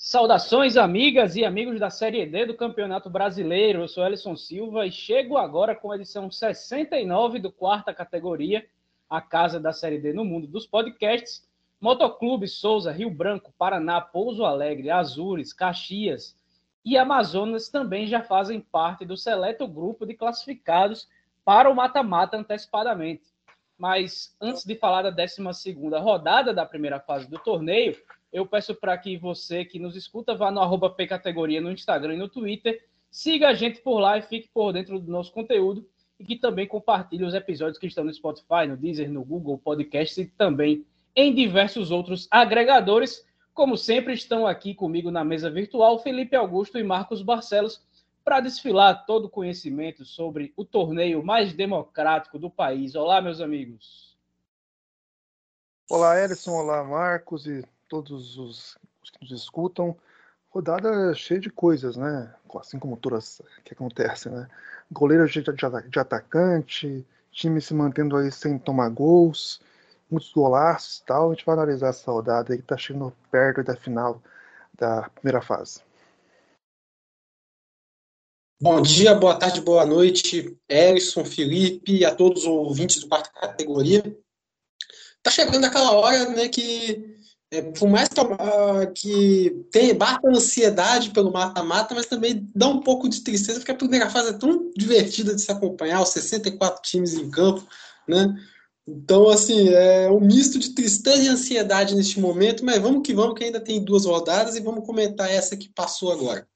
Saudações, amigas e amigos da Série D do Campeonato Brasileiro. Eu sou Ellison Silva e chego agora com a edição 69 do quarta categoria, a casa da Série D no mundo dos podcasts. Motoclube Souza, Rio Branco, Paraná, Pouso Alegre, Azures, Caxias e Amazonas também já fazem parte do seleto grupo de classificados para o mata-mata antecipadamente. Mas antes de falar da 12 rodada da primeira fase do torneio, eu peço para que você que nos escuta vá no arroba Pcategoria no Instagram e no Twitter, siga a gente por lá e fique por dentro do nosso conteúdo e que também compartilhe os episódios que estão no Spotify, no Deezer, no Google Podcast e também em diversos outros agregadores. Como sempre, estão aqui comigo na mesa virtual Felipe Augusto e Marcos Barcelos para desfilar todo o conhecimento sobre o torneio mais democrático do país. Olá, meus amigos. Olá, Edson. Olá, Marcos e todos os, os que nos escutam. Rodada cheia de coisas, né? Assim como todas que acontecem, né? Goleiro de, de, de atacante, time se mantendo aí sem tomar gols, muitos golaços e tal. A gente vai analisar essa rodada aí que tá chegando perto da final da primeira fase. Bom dia, boa tarde, boa noite, Erison, Felipe e a todos os ouvintes do quarta categoria. Tá chegando aquela hora, né, que é, por mais que, uh, que bata ansiedade pelo mata-mata, mas também dá um pouco de tristeza, porque a primeira fase é tão divertida de se acompanhar, os 64 times em campo, né? Então, assim, é um misto de tristeza e ansiedade neste momento, mas vamos que vamos, que ainda tem duas rodadas e vamos comentar essa que passou agora.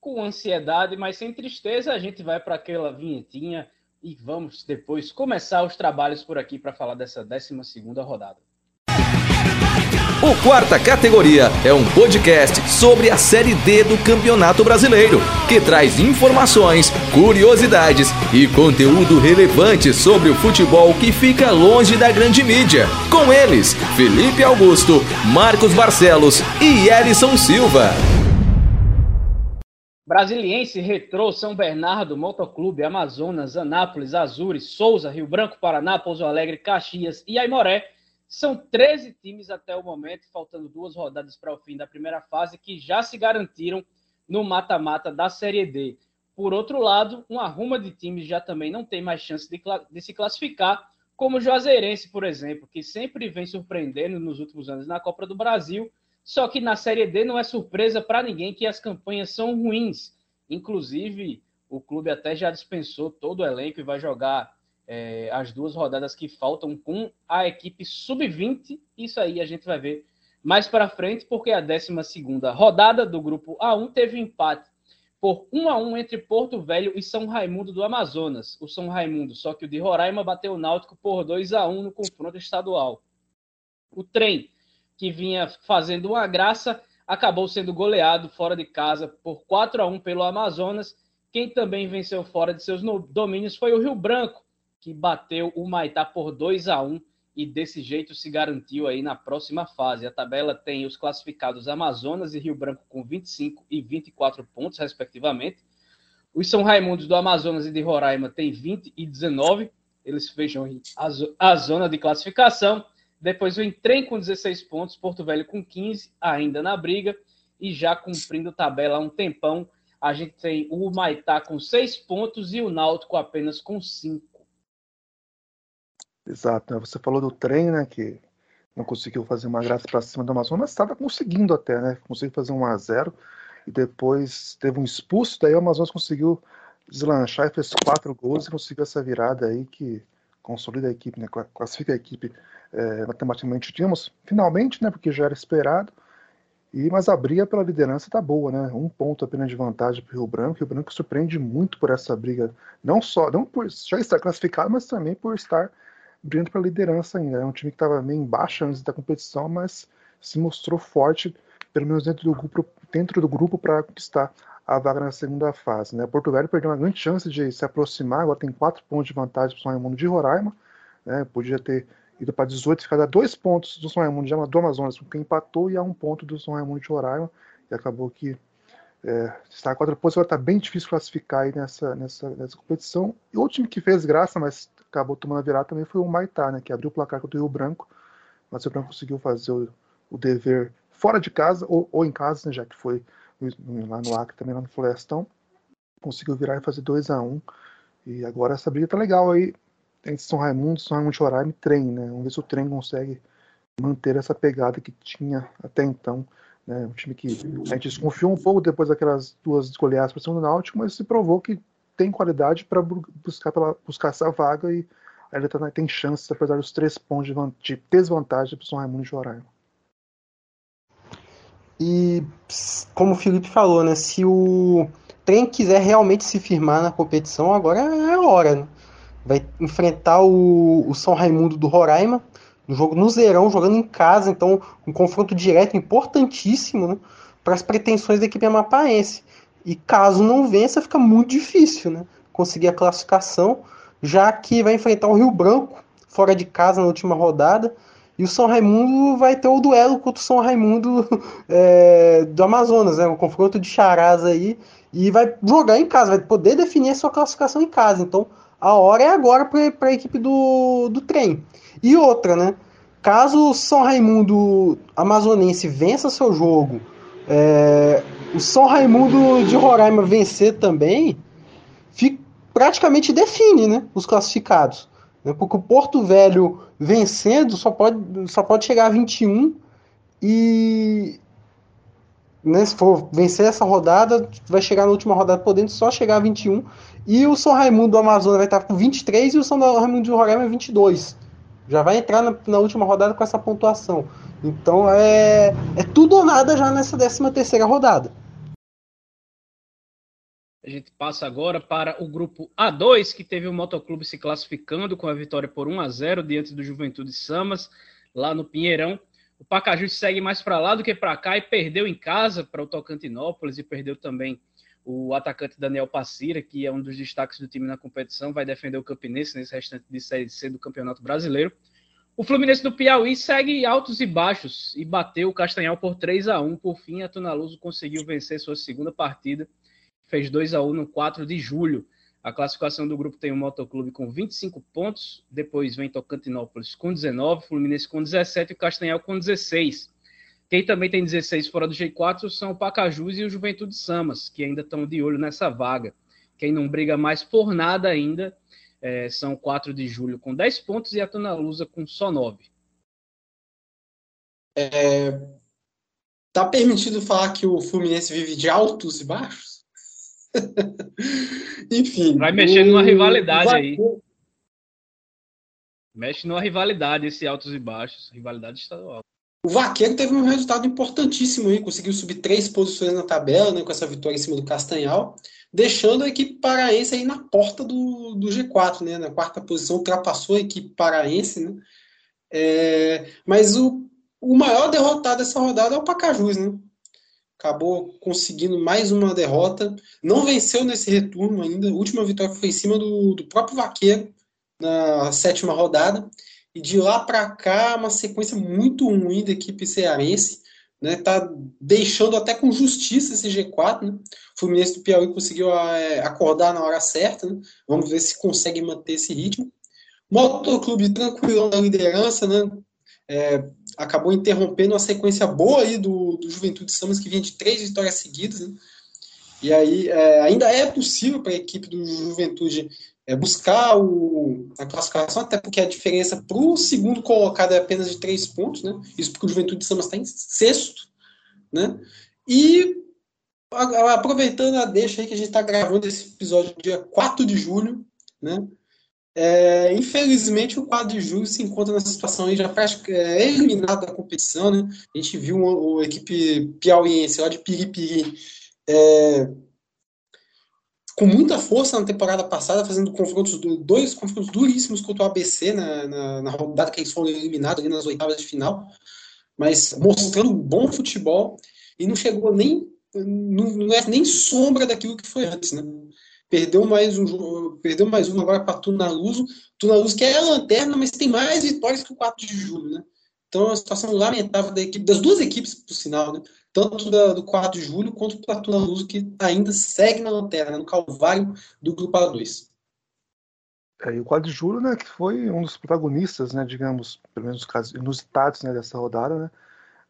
Com ansiedade, mas sem tristeza, a gente vai para aquela vinhetinha e vamos depois começar os trabalhos por aqui para falar dessa 12 segunda rodada. O Quarta Categoria é um podcast sobre a Série D do Campeonato Brasileiro, que traz informações, curiosidades e conteúdo relevante sobre o futebol que fica longe da grande mídia. Com eles, Felipe Augusto, Marcos Barcelos e Elison Silva. Brasiliense, Retrô, São Bernardo, Motoclube, Amazonas, Anápolis, Azures, Souza, Rio Branco, Paraná, Pouso Alegre, Caxias e Aimoré são 13 times até o momento, faltando duas rodadas para o fim da primeira fase, que já se garantiram no mata-mata da Série D. Por outro lado, uma ruma de times já também não tem mais chance de, de, se classificar, como o Juazeirense, por exemplo, que sempre vem surpreendendo nos últimos anos na Copa do Brasil, só que na Série D não é surpresa para ninguém que as campanhas são ruins. Inclusive, o clube até já dispensou todo o elenco e vai jogar é, as duas rodadas que faltam com a equipe sub-20. Isso aí a gente vai ver mais para frente, porque a 12 rodada do grupo A1 teve empate por 1 a 1 entre Porto Velho e São Raimundo do Amazonas. O São Raimundo, só que o de Roraima bateu o Náutico por 2 a 1 no confronto estadual. O trem, que vinha fazendo uma graça, acabou sendo goleado fora de casa por 4 a 1 pelo Amazonas. Quem também venceu fora de seus domínios foi o Rio Branco, que bateu o Maitá por 2 a 1 e desse jeito se garantiu aí na próxima fase. A tabela tem os classificados Amazonas e Rio Branco com 25 e 24 pontos, respectivamente. Os São Raimundos do Amazonas e de Roraima têm 20 e 19. Eles fecham a, zona de classificação. Depois o Trem com 16 pontos, Porto Velho com 15, ainda na briga. E já cumprindo tabela há um tempão, a gente tem o Maitá com 6 pontos e o Náutico apenas com 5. Exato. Né? Você falou do trem, né? Que não conseguiu fazer uma graça para cima do Amazonas, mas estava conseguindo até, né? Conseguiu fazer um a 0 e depois teve um expulso, daí o Amazonas conseguiu deslanchar e fez quatro gols e conseguiu essa virada aí que consolida a equipe, né? Classifica a equipe é, matematicamente, tínhamos finalmente, né? Porque já era esperado. E, mas a briga pela liderança tá boa, né? Um ponto apenas de vantagem para o Rio Branco. O Branco surpreende muito por essa briga, não só não por já estar classificado, mas também por estar brigando para a liderança ainda. É um time que estava meio embaixo antes da competição, mas se mostrou forte, pelo menos dentro do grupo, dentro do grupo para conquistar a vaga na segunda fase. Né? Porto Velho perdeu uma grande chance de se aproximar, agora tem quatro pontos de vantagem para o São Raimundo de Roraima. Né? Podia ter ido para 18, ficar a dois pontos do São Raimundo do Amazonas, porque empatou, e a um ponto do São Raimundo de Roraima. E acabou que é, está a quatro pontos, agora está bem difícil classificar aí nessa, nessa, nessa competição. E o time que fez graça, mas acabou tomando a virada também foi o Maitá, né, que abriu o placar contra o Rio Branco, mas o Rio Branco conseguiu fazer o, o dever fora de casa ou, ou em casa, né, já que foi lá no Acre, também lá no Florestão, conseguiu virar e fazer 2 a 1 um, E agora essa briga tá legal aí entre São Raimundo, São Raimundo de Roraima e Trem, né? Vamos ver se o Trem consegue manter essa pegada que tinha até então. Né? Um time que a gente desconfiou um pouco depois daquelas duas goleadas para cima do Náutico, mas se provou que tem qualidade para buscar, buscar essa vaga e ainda tá, tem chance, apesar dos três pontos de, de desvantagem para o São Raimundo de Roraima. E como o Felipe falou, né, se o trem quiser realmente se firmar na competição, agora é a hora. Né? Vai enfrentar o, o São Raimundo do Roraima, no jogo no Zerão, jogando em casa, então um confronto direto importantíssimo né, para as pretensões da equipe amapaense. E caso não vença, fica muito difícil né, conseguir a classificação, já que vai enfrentar o Rio Branco fora de casa na última rodada. E o São Raimundo vai ter o duelo contra o São Raimundo é, do Amazonas, né? Um confronto de charás aí. E vai jogar em casa, vai poder definir a sua classificação em casa. Então, a hora é agora para a equipe do, do trem. E outra, né? Caso o São Raimundo amazonense vença seu jogo, é, o São Raimundo de Roraima vencer também, fica, praticamente define né, os classificados. Né, porque o Porto Velho vencendo só pode, só pode chegar a 21 e né, se for vencer essa rodada, vai chegar na última rodada podendo só chegar a 21. E o São Raimundo do Amazonas vai estar com 23 e o São Raimundo de Roraima 22. Já vai entrar na, na, última rodada com essa pontuação. Então é, é tudo ou nada já nessa 13 terceira rodada. A gente passa agora para o grupo A2, que teve o Motoclube se classificando com a vitória por 1 a 0 diante do Juventude Samas, lá no Pinheirão. O Pacajus segue mais para lá do que para cá e perdeu em casa para o Tocantinópolis e perdeu também o atacante Daniel Passira, que é um dos destaques do time na competição, vai defender o Campinense nesse restante de Série C do Campeonato Brasileiro. O Fluminense do Piauí segue altos e baixos e bateu o Castanhal por 3 a 1 Por fim, a Tunaluso conseguiu vencer sua segunda partida fez 2 a 1 no 4 de julho. A classificação do grupo tem o Motoclube com 25 pontos, depois vem Tocantinópolis com 19, Fluminense com 17 e o Castanhal com 16. Quem também tem 16 fora do G4 são o Pacajus e o Juventude Samas, que ainda estão de olho nessa vaga. Quem não briga mais por nada ainda é, são 4 de julho com 10 pontos e a Tona Lusa com só 9. É, tá permitido falar que o Fluminense vive de altos e baixos? Enfim. Vai mexer numa rivalidade vai... aí. Mexe numa rivalidade, esse altos e baixos, rivalidade estadual. O Vaqueiro teve um resultado importantíssimo aí, conseguiu subir três posições na tabela, né, com essa vitória em cima do Castanhal, deixando a equipe paraense aí na porta do, do G4, né, na quarta posição, ultrapassou a equipe paraense, né, é, mas o, o maior derrotado dessa rodada é o Pacajus, né, acabou conseguindo mais uma derrota. Não venceu nesse retorno ainda. A última vitória foi em cima do, do próprio Vaqueiro na sétima rodada. E de lá para cá, uma sequência muito ruim da equipe cearense. Né, tá deixando até com justiça esse G4. Né? O Fluminense do Piauí conseguiu é, acordar na hora certa. Né? Vamos ver se consegue manter esse ritmo. Motoclube tranquilo na liderança, né? É, acabou interrompendo uma sequência boa aí do, do Juventude Samas, que vinha de três vitórias seguidas. Né? E aí é, ainda é possível para a equipe do Juventude é, buscar o, a classificação, até porque a diferença para o segundo colocado é apenas de três pontos, né? Isso porque o Juventude Samas está em sexto, né? E aproveitando a deixa aí que a gente está gravando esse episódio dia 4 de julho, né? É, infelizmente, o quadro de julho se encontra nessa situação aí já é, eliminado da competição. Né? A gente viu a equipe piauiense lá de Piripiri é, com muita força na temporada passada, fazendo confrontos, dois confrontos duríssimos contra o ABC na, na, na rodada que eles foram eliminados ali nas oitavas de final, mas mostrando bom futebol e não chegou nem não, não é nem sombra daquilo que foi antes, né? perdeu mais um perdeu mais um agora para Tunaluso. Tunaluso que é a lanterna, mas tem mais vitórias que o 4 de julho, né? Então é uma situação lamentável da equipe, das duas equipes, por sinal, né? Tanto da, do 4 de julho quanto para Tunaluso, que ainda segue na lanterna, no calvário do grupo A2. É, e o 4 de julho, né, que foi um dos protagonistas, né, digamos, pelo menos nos casos inusitados né, dessa rodada, né?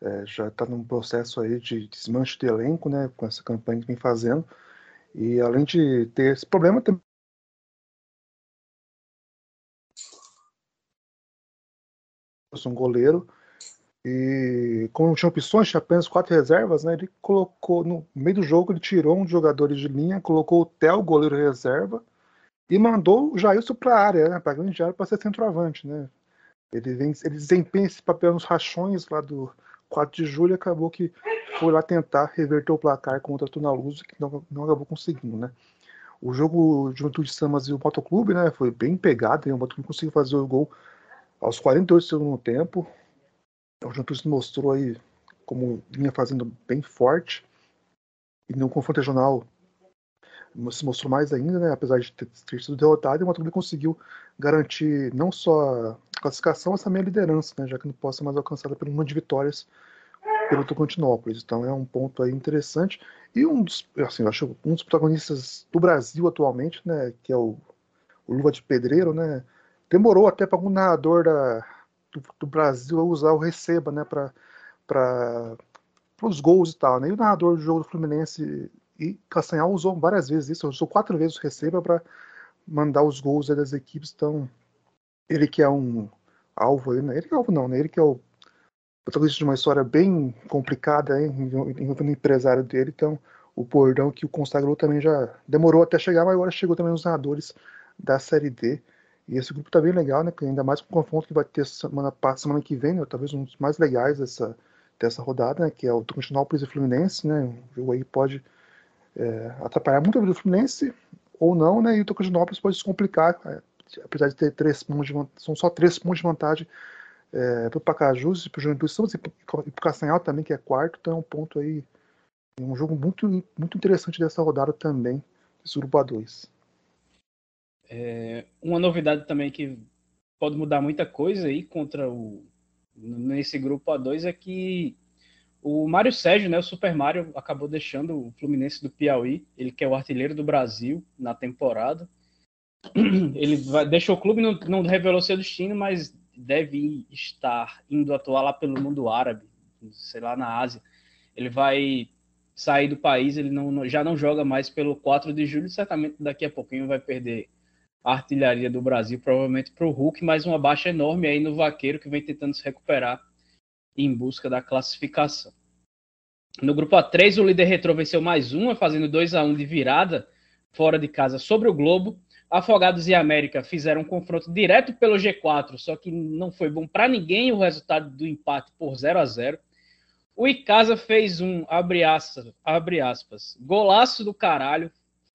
é, já está num processo aí de desmanche de elenco, né, com essa campanha que vem fazendo. E além de ter esse problema também um goleiro e como não tinha opções, tinha apenas quatro reservas, né? Ele colocou no meio do jogo, ele tirou um dos jogadores de linha, colocou o Theo, goleiro reserva, e mandou o Jailson para a área, né? Para grande área para ser centroavante, né? Ele, vem, ele desempenha esse papel nos rachões lá do 4 de julho acabou que foi lá tentar reverter o placar contra a Tunaluso, que não, não acabou conseguindo, né? O jogo de Juventude Samas e o Motoclube, né? Foi bem pegado, e o Motoclube conseguiu fazer o gol aos 48 do segundo tempo. O Juventude se mostrou aí como vinha fazendo bem forte. E no confronto regional se mostrou mais ainda, né? Apesar de ter, sido derrotado, e o Motoclube conseguiu garantir não só a classificação, mas também a liderança, né? Já que não pode ser mais alcançada por uma de vitórias pelo Tocantinópolis. Então é um ponto aí interessante. E um dos, assim, acho um dos protagonistas do Brasil atualmente, né? Que é o, o Luva de Pedreiro, né? Demorou até para algum narrador da, do, do, Brasil usar o receba, né? Para os gols e tal. Né? E o narrador do jogo do Fluminense e Castanhal usou várias vezes isso, usou quatro vezes o receba para mandar os gols das equipes. Então, ele que é um alvo, né? ele que é alvo não, né? ele que é o protagonista de uma história bem complicada hein? envolvendo o empresário dele, então o bordão que o consagrou também já demorou até chegar, mas agora chegou também os narradores da Série D. E esse grupo tá bem legal, né? Ainda mais com o confronto que vai ter semana, semana que vem, né? talvez um dos mais legais dessa, dessa rodada, né? Que é o Tocantinópolis e Fluminense, né? O jogo aí pode é, atrapalhar muito a vida do Fluminense ou não, né? E o Tocantinópolis pode se complicar, é, apesar de ter três pontos de vantagem, são só três pontos de vantagem é, para o Pacajus e para o Juventude Santos e para o Castanhal também, que é quarto, então é um ponto aí, um jogo muito, muito interessante dessa rodada também, esse grupo A2. É, uma novidade também que pode mudar muita coisa aí contra o nesse grupo A2 é que o Mário Sérgio, né, o Super Mario, acabou deixando o Fluminense do Piauí, ele que é o artilheiro do Brasil na temporada. Ele vai, deixou o clube, não, não revelou seu destino, mas deve estar indo atuar lá pelo mundo árabe, sei lá, na Ásia. Ele vai sair do país, ele não, já não joga mais pelo 4 de julho, certamente daqui a pouquinho vai perder artilharia do Brasil, provavelmente para o Hulk, mais uma baixa enorme aí no Vaqueiro, que vem tentando se recuperar em busca da classificação. No grupo A3, o líder retrô venceu mais uma, fazendo 2 a 1 de virada fora de casa sobre o Globo. Afogados e América fizeram um confronto direto pelo G4, só que não foi bom para ninguém o resultado do empate por 0 a 0 O Icasa fez um, abre aspas, abre aspas, golaço do caralho,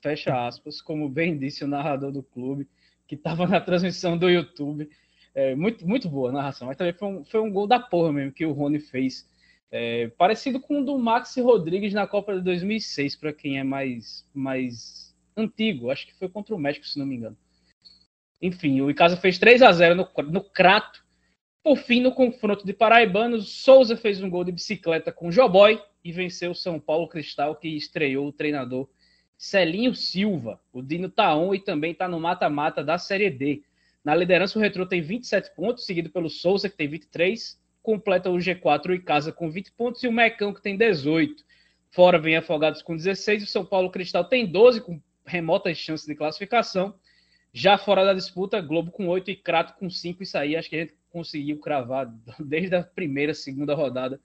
fecha aspas, como bem disse o narrador do clube, que estava na transmissão do YouTube. É, muito, muito boa a narração, mas também foi um, foi um gol da porra mesmo que o Rony fez é, parecido com o do Maxi Rodrigues na Copa de 2006, para quem é mais, mais antigo. Acho que foi contra o México, se não me engano. Enfim, o Icasa fez 3 a 0 no, no Crato. Por fim, no confronto de paraibanos, Souza fez um gol de bicicleta com Joboy e venceu o São Paulo Cristal, que estreou o treinador Celinho Silva. O Dino tá on e também está no mata-mata da Série D. Na liderança, o Retro tem 27 pontos, seguido pelo Souza, que tem 23 completa o G4 e casa com 20 pontos e o Mecão que tem 18. Fora vem Afogados com 16 e o São Paulo Cristal tem 12 com remotas chances de classificação. Já fora da disputa, Globo com 8 e Crato com 5. Isso aí acho que a gente conseguiu cravar desde a primeira, segunda rodada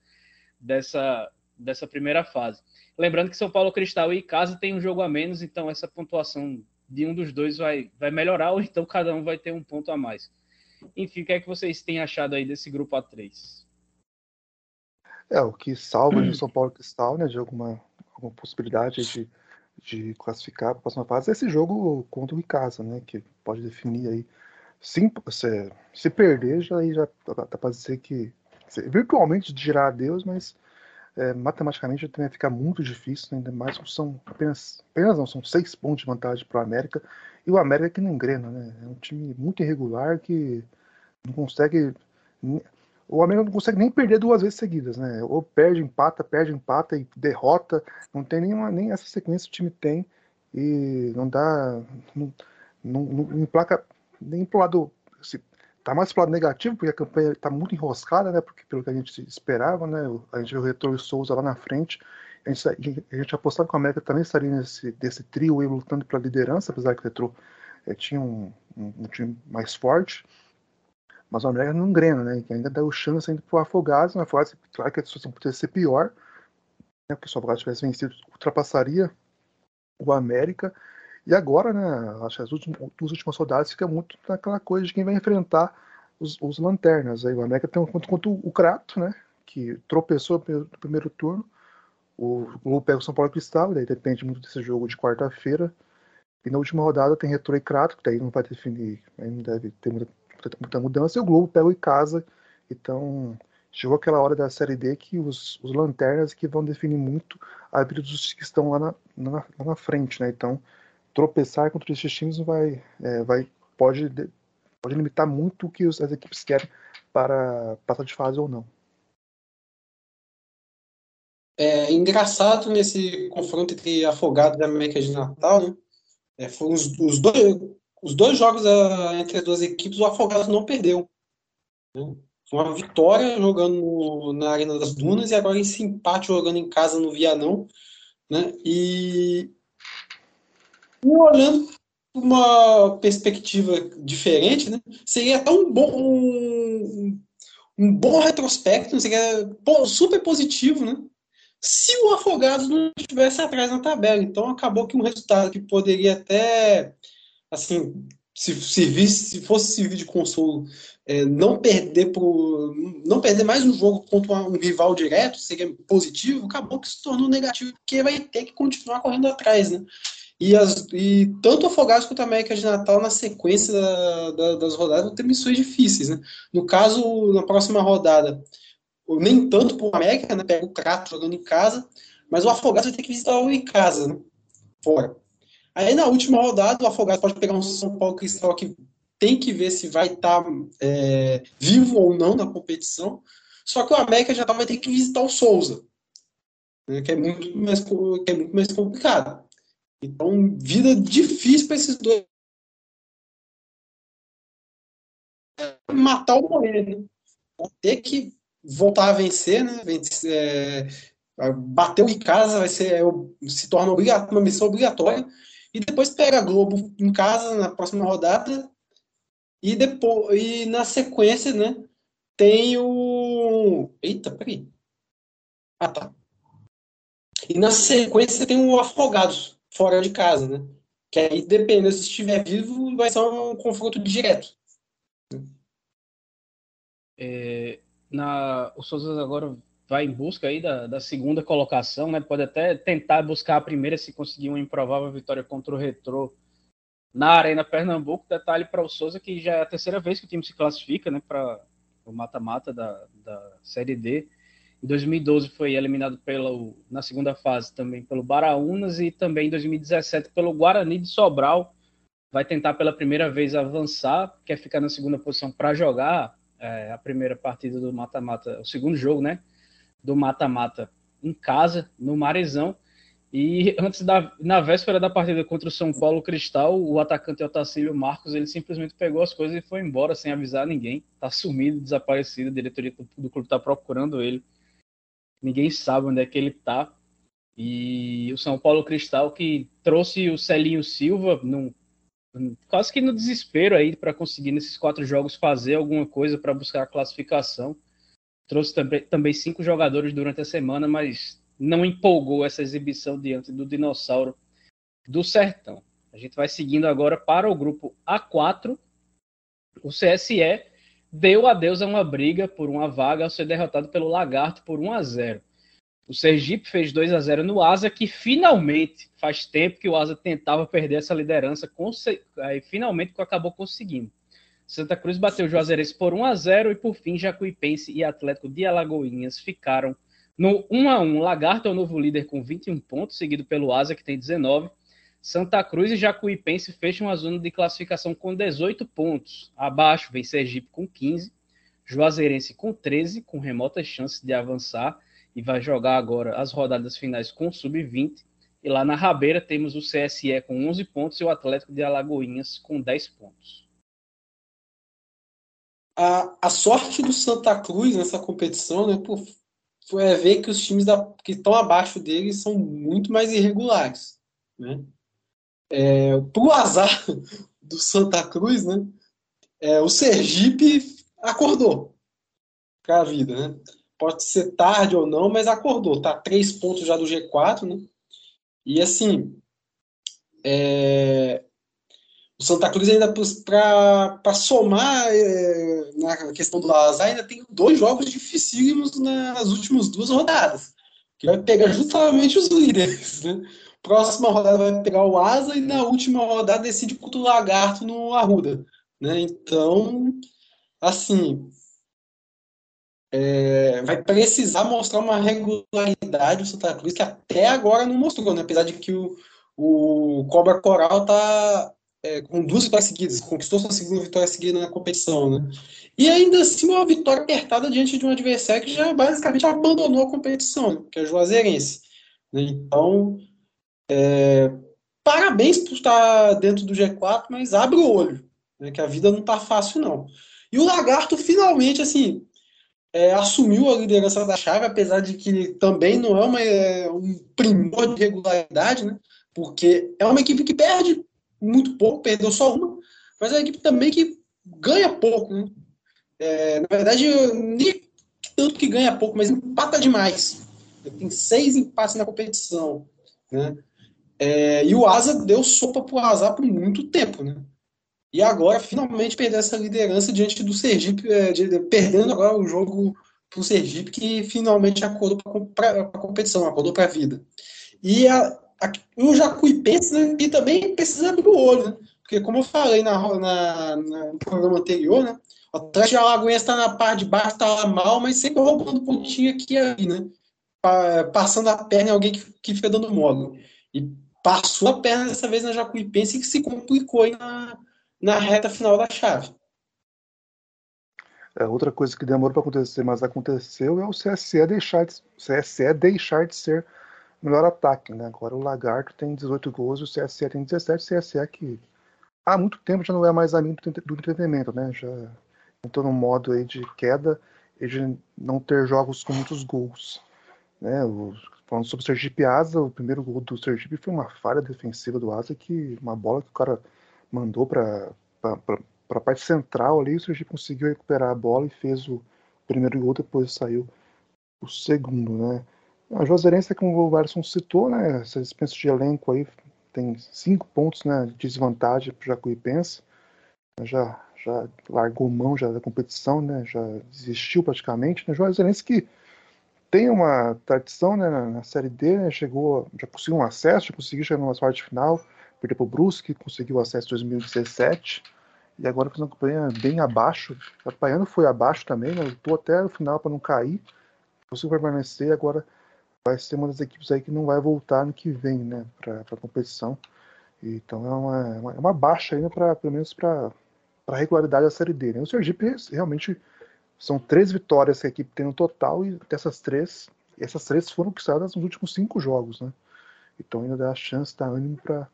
dessa, dessa primeira fase. Lembrando que São Paulo Cristal e Casa tem um jogo a menos, então essa pontuação de um dos dois vai, vai melhorar, ou então cada um vai ter um ponto a mais. Enfim, o que é que vocês têm achado aí desse grupo A3? É, o que salva o São Paulo Cristal, né, de alguma, alguma possibilidade de, de classificar para a próxima fase é esse jogo contra o Icasa, né, que pode definir aí, sim, se, se perder, já, aí já dá para dizer que virtualmente girar a Deus, mas é, matematicamente também vai ficar muito difícil, né, ainda mais que são apenas, apenas não, são seis pontos de vantagem para o América, e o América que não engrena, né? É um time muito irregular que não consegue. O América não consegue nem perder duas vezes seguidas, né? Ou perde, empata, perde, empata e derrota. Não tem nenhuma, nem essa sequência o time tem. E não dá. Não, não, não emplaca nem pro lado. Tá mais pro lado negativo, porque a campanha tá muito enroscada, né? Porque pelo que a gente esperava, né? A gente viu o Retrô e Souza lá na frente. A gente, a gente apostava que o América também estaria nesse desse trio aí lutando pela liderança, apesar que o Retrô é, tinha um, um, um, time mais forte. Mas o América não engrena, né? Que ainda deu chance ainda pro Afogados. Né? Afogados, claro que a situação poderia ser pior, né? Porque se o Afogados tivesse vencido, ultrapassaria o América. E agora, né, acho que as últimas, duas últimas rodadas fica muito naquela coisa de quem vai enfrentar os, os lanternas. Aí o América tem um contra, contra o Crato, né, que tropeçou no primeiro turno. O Globo pega o São Paulo Cristal, daí depende muito desse jogo de quarta-feira. E na última rodada tem Retro e Crato, que daí não vai definir, aí não deve ter muita, muita mudança. E o Globo pega o Icasa. Então, chegou aquela hora da Série D que os, os lanternas que vão definir muito a vida dos que estão lá na, na, lá na frente, né? Então, tropeçar contra esses times vai, é, vai pode, pode limitar muito o que as equipes querem para passar de fase ou não. É engraçado nesse confronto entre Afogados e América de Natal, né? É, foram os, os, dois, os dois jogos uh, entre as duas equipes, o Afogados não perdeu. Né? Foi uma vitória jogando na Arena das Dunas e agora esse empate jogando em casa no Vianão. Né? E olhando uma perspectiva diferente, né, seria até um bom, um, um bom retrospecto, seria super positivo, né, se o Afogados não estivesse atrás na tabela. Então acabou que um resultado que poderia até, assim, se, servisse, se fosse servir de consolo, é, não perder por, não perder mais um jogo contra um rival direto seria positivo, acabou que se tornou negativo, porque vai ter que continuar correndo atrás, né? E, as, e tanto Afogados quanto a América de Natal, na sequência da, da, das rodadas, vão ter missões difíceis. Né? No caso, na próxima rodada, nem tanto para o América, né? pega o Crato jogando em casa, mas o Afogados vai ter que visitar o em casa, né? fora. Aí na última rodada, o Afogados pode pegar um São Paulo Cristal que tem que ver se vai estar tá, é, vivo ou não na competição. Só que o América já vai ter que visitar o Souza, né? que, é muito mais, que é muito mais complicado. Então, vida difícil para esses dois. Matar ou morrer, né? Ter que voltar a vencer, né? Vencer, é, bater em casa vai ser, é, se torna uma missão obrigatória. E depois pega a Globo em casa na próxima rodada. E depois e na sequência, né? Tem o. Eita, peraí. Ah, tá. E na sequência tem o Afogados fora de casa, né? Que aí, dependendo se estiver vivo, vai ser um confronto direto. É, na, o Souza agora vai em busca aí da, da, segunda colocação, né? Pode até tentar buscar a primeira se conseguir uma improvável vitória contra o Retrô na Arena Pernambuco. Detalhe para o Souza que já é a terceira vez que o time se classifica, né? Para o mata-mata da, da Série D. Em 2012 foi eliminado pelo, na segunda fase também pelo Baraunas e também em 2017 pelo Guarani de Sobral. Vai tentar pela primeira vez avançar, quer ficar na segunda posição para jogar é, a primeira partida do mata-mata, o segundo jogo, né? Do mata-mata em casa, no Marezão. E antes da na véspera da partida contra o São Paulo Cristal, o atacante Otacílio Marcos, ele simplesmente pegou as coisas e foi embora sem avisar ninguém. Tá sumido, desaparecido, a diretoria do clube tá procurando ele ninguém sabe onde é que ele está. E o São Paulo Cristal que trouxe o Celinho Silva num, quase que no desespero aí para conseguir nesses quatro jogos fazer alguma coisa para buscar a classificação. Trouxe também, também cinco jogadores durante a semana, mas não empolgou essa exibição diante do dinossauro do Sertão. A gente vai seguindo agora para o grupo A4. O CSE deu adeus a uma briga por uma vaga ao ser derrotado pelo Lagarto por 1 a 0. O Sergipe fez 2 a 0 no Asa, que finalmente faz tempo que o Asa tentava perder essa liderança, aí finalmente acabou conseguindo. Santa Cruz bateu o Juazeirense por 1 a 0 e por fim Jacuipense e Atlético de Alagoinhas ficaram no 1 a 1. Lagarto é o novo líder com 21 pontos, seguido pelo Asa que tem 19. Santa Cruz e Jacuipense fecham a zona de classificação com 18 pontos. Abaixo vem Sergipe com 15, Juazeirense com 13, com remotas chances de avançar e vai jogar agora as rodadas finais com sub-20. E lá na Rabeira temos o CSE com 11 pontos e o Atlético de Alagoinhas com 10 pontos. a, a sorte do Santa Cruz nessa competição, né, pô, foi ver que os times da, que estão abaixo dele são muito mais irregulares, né? É, pro azar do Santa Cruz, né, é, o Sergipe acordou para a vida, né? Pode ser tarde ou não, mas acordou. Tá três pontos já do G4, né? E assim, é, o Santa Cruz ainda para somar é, na questão do Lazar ainda tem dois jogos dificílimos nas últimas duas rodadas. Que vai pegar justamente os líderes. Né? Próxima rodada vai pegar o Asa e na última rodada decide contra o Lagarto no Arruda. Né? Então, assim, é, vai precisar mostrar uma regularidade do Santa Cruz que até agora não mostrou, né? apesar de que o, o Cobra Coral está é, com duas vitórias seguidas, conquistou sua segunda vitória seguida na competição, né? E ainda assim uma vitória apertada diante de um adversário que já basicamente abandonou a competição, que é o Juazeirense. Né? Então, é, parabéns por estar dentro do G4, mas abre o olho, né? que a vida não está fácil não. E o Lagarto finalmente, assim, é, assumiu a liderança da chave, apesar de que também não é, uma, é um primor de regularidade, né? Porque é uma equipe que perde muito pouco, perdeu só uma, mas é uma equipe também que ganha pouco. Né? É, na verdade, nem tanto que ganha pouco, mas empata demais. Tem seis empates na competição. Né? É, e o Asa deu sopa pro Azar por muito tempo. Né? E agora, finalmente, perdeu essa liderança diante do Sergipe, é, de, perdendo agora o jogo pro Sergipe, que finalmente acordou para a competição, acordou para a vida. E a, o Jacuipense né, e também precisa abrir o olho, né? Porque, como eu falei na, na, na no programa anterior, né? O Atlético de Alagoas está na parte de baixo, está mal, mas sempre roubando pontinho aqui e ali, né? Passando a perna em alguém que, que fica dando mole. E passou a perna dessa vez na Jacuipense que se complicou na, na reta final da chave. É, outra coisa que demorou para acontecer, mas aconteceu, é o CSE deixar de, CSE deixar de ser melhor ataque, né? Agora o Lagarto tem 18 gols e o CSE tem 17. O CSE que há muito tempo já não é mais amigo do entretenimento, né? Já entrou num modo aí de queda e de não ter jogos com muitos gols. Né? O, falando sobre o Sergipe Asa, o primeiro gol do Sergipe foi uma falha defensiva do Asa, que uma bola que o cara mandou para a parte central ali, o Sergipe conseguiu recuperar a bola e fez o primeiro gol, depois saiu o segundo, né? A Juazeirense, como o Varson citou, né, essa dispensa de elenco aí tem cinco pontos né, de desvantagem para o Jacuipense. Já, já largou mão já da competição, né, já desistiu praticamente. Né, Juazeirense que tem uma tradição né, na, Série D, né, chegou, já conseguiu um acesso, já conseguiu chegar numa parte final, perdeu para o Brusque, conseguiu acesso em 2017 e agora fez uma campanha bem abaixo. O foi abaixo também, né, lutou até o final para não cair, conseguiu permanecer, agora vai ser uma das equipes aí que não vai voltar no que vem, né, para a competição. Então é uma, é uma, é uma baixa ainda, pra, pelo menos para a regularidade da Série D. Né? O Sergipe realmente são três vitórias que a equipe tem no total e dessas três, essas três foram conquistadas nos últimos cinco jogos, né? Então ainda dá chance, dá ânimo para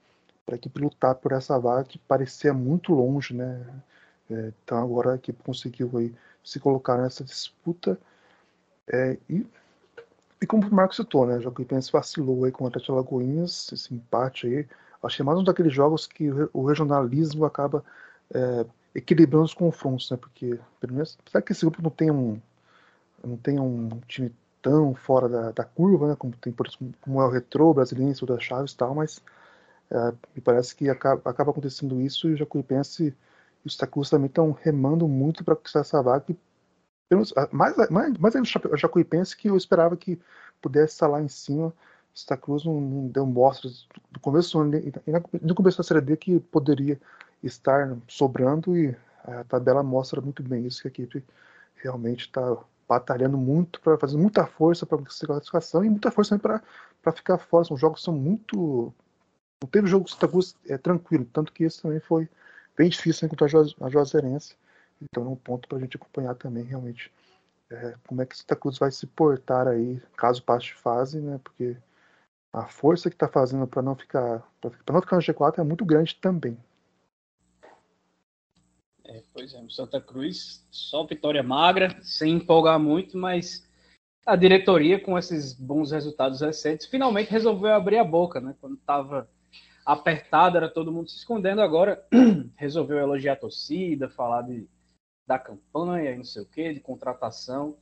a equipe lutar por essa vaga que parecia muito longe, né? É, então agora a equipe conseguiu aí se colocar nessa disputa é, e e como o Marcos citou, né, o Jacuipense vacilou aí com o Atlético Alagoinhas, esse empate aí. Achei mais um daqueles jogos que o regionalismo acaba é, equilibrando os confrontos, né? Porque, pelo menos, apesar que esse grupo não tem um, não tem um time tão fora da, da curva, né? Como tem, por exemplo, como é o Retro, Brasiliense, o da Chaves e tal, mas é, me parece que acaba, acaba, acontecendo isso e o Jacuipense e o Santa Cruz também estão remando muito para conquistar essa vaga ah, mais, mais, mais ainda o Jacuipense que eu esperava que pudesse estar lá em cima. Santa Cruz não, não deu mostras do começo no começo da Série D que poderia estar sobrando e a tabela mostra muito bem isso que a equipe realmente está batalhando muito para fazer muita força para conseguir classificação e muita força também para ficar fora. Os jogos são muito não teve jogo Santa Cruz é tranquilo, tanto que esse também foi bem difícil encontrar a Juazeirense. Então é um ponto para a gente acompanhar também realmente é, como é que Santa Cruz vai se portar aí, caso passe de fase, né? Porque a força que está fazendo para não ficar para não ficar no G4 é muito grande também. É, pois é, Santa Cruz, só vitória magra, sem empolgar muito, mas a diretoria, com esses bons resultados recentes, finalmente resolveu abrir a boca, né? Quando estava apertado, era todo mundo se escondendo, agora resolveu elogiar a torcida, falar de, da campanha, não sei o quê, de contratação.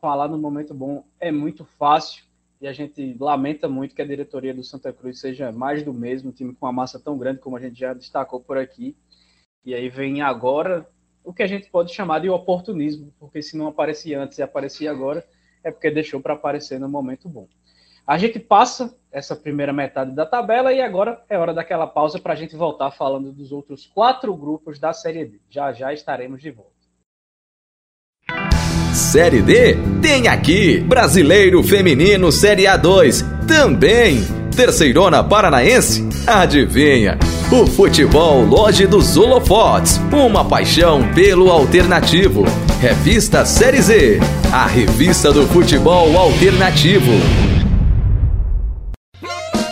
Falar no momento bom é muito fácil e a gente lamenta muito que a diretoria do Santa Cruz seja mais do mesmo, um time com uma massa tão grande como a gente já destacou por aqui. E aí vem agora o que a gente pode chamar de oportunismo, porque se não aparecia antes e aparecia agora, é porque deixou para aparecer no momento bom. A gente passa essa primeira metade da tabela e agora é hora daquela pausa para a gente voltar falando dos outros quatro grupos da Série D. Já já estaremos de volta. Série D tem aqui Brasileiro Feminino Série A2 também. Terceirona Paranaense? Adivinha? O futebol Loja dos Holofotes, uma paixão pelo alternativo. Revista Série Z, a revista do futebol alternativo.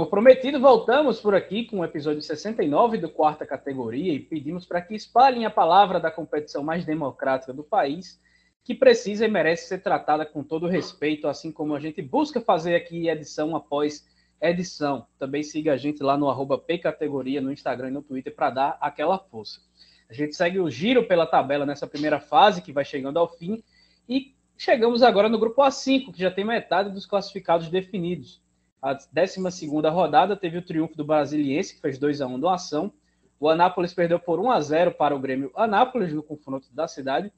Como prometido, voltamos por aqui com o episódio 69 do quarta categoria e pedimos para que espalhem a palavra da competição mais democrática do país, que precisa e merece ser tratada com todo respeito, assim como a gente busca fazer aqui edição após edição. Também siga a gente lá no arroba Pcategoria no Instagram e no Twitter para dar aquela força. A gente segue o giro pela tabela nessa primeira fase, que vai chegando ao fim, e chegamos agora no grupo A5, que já tem metade dos classificados definidos. A 12 rodada teve o triunfo do Brasiliense, que fez 2 a 1 do Ação. O Anápolis perdeu por 1 a 0 para o Grêmio Anápolis no confronto da cidade.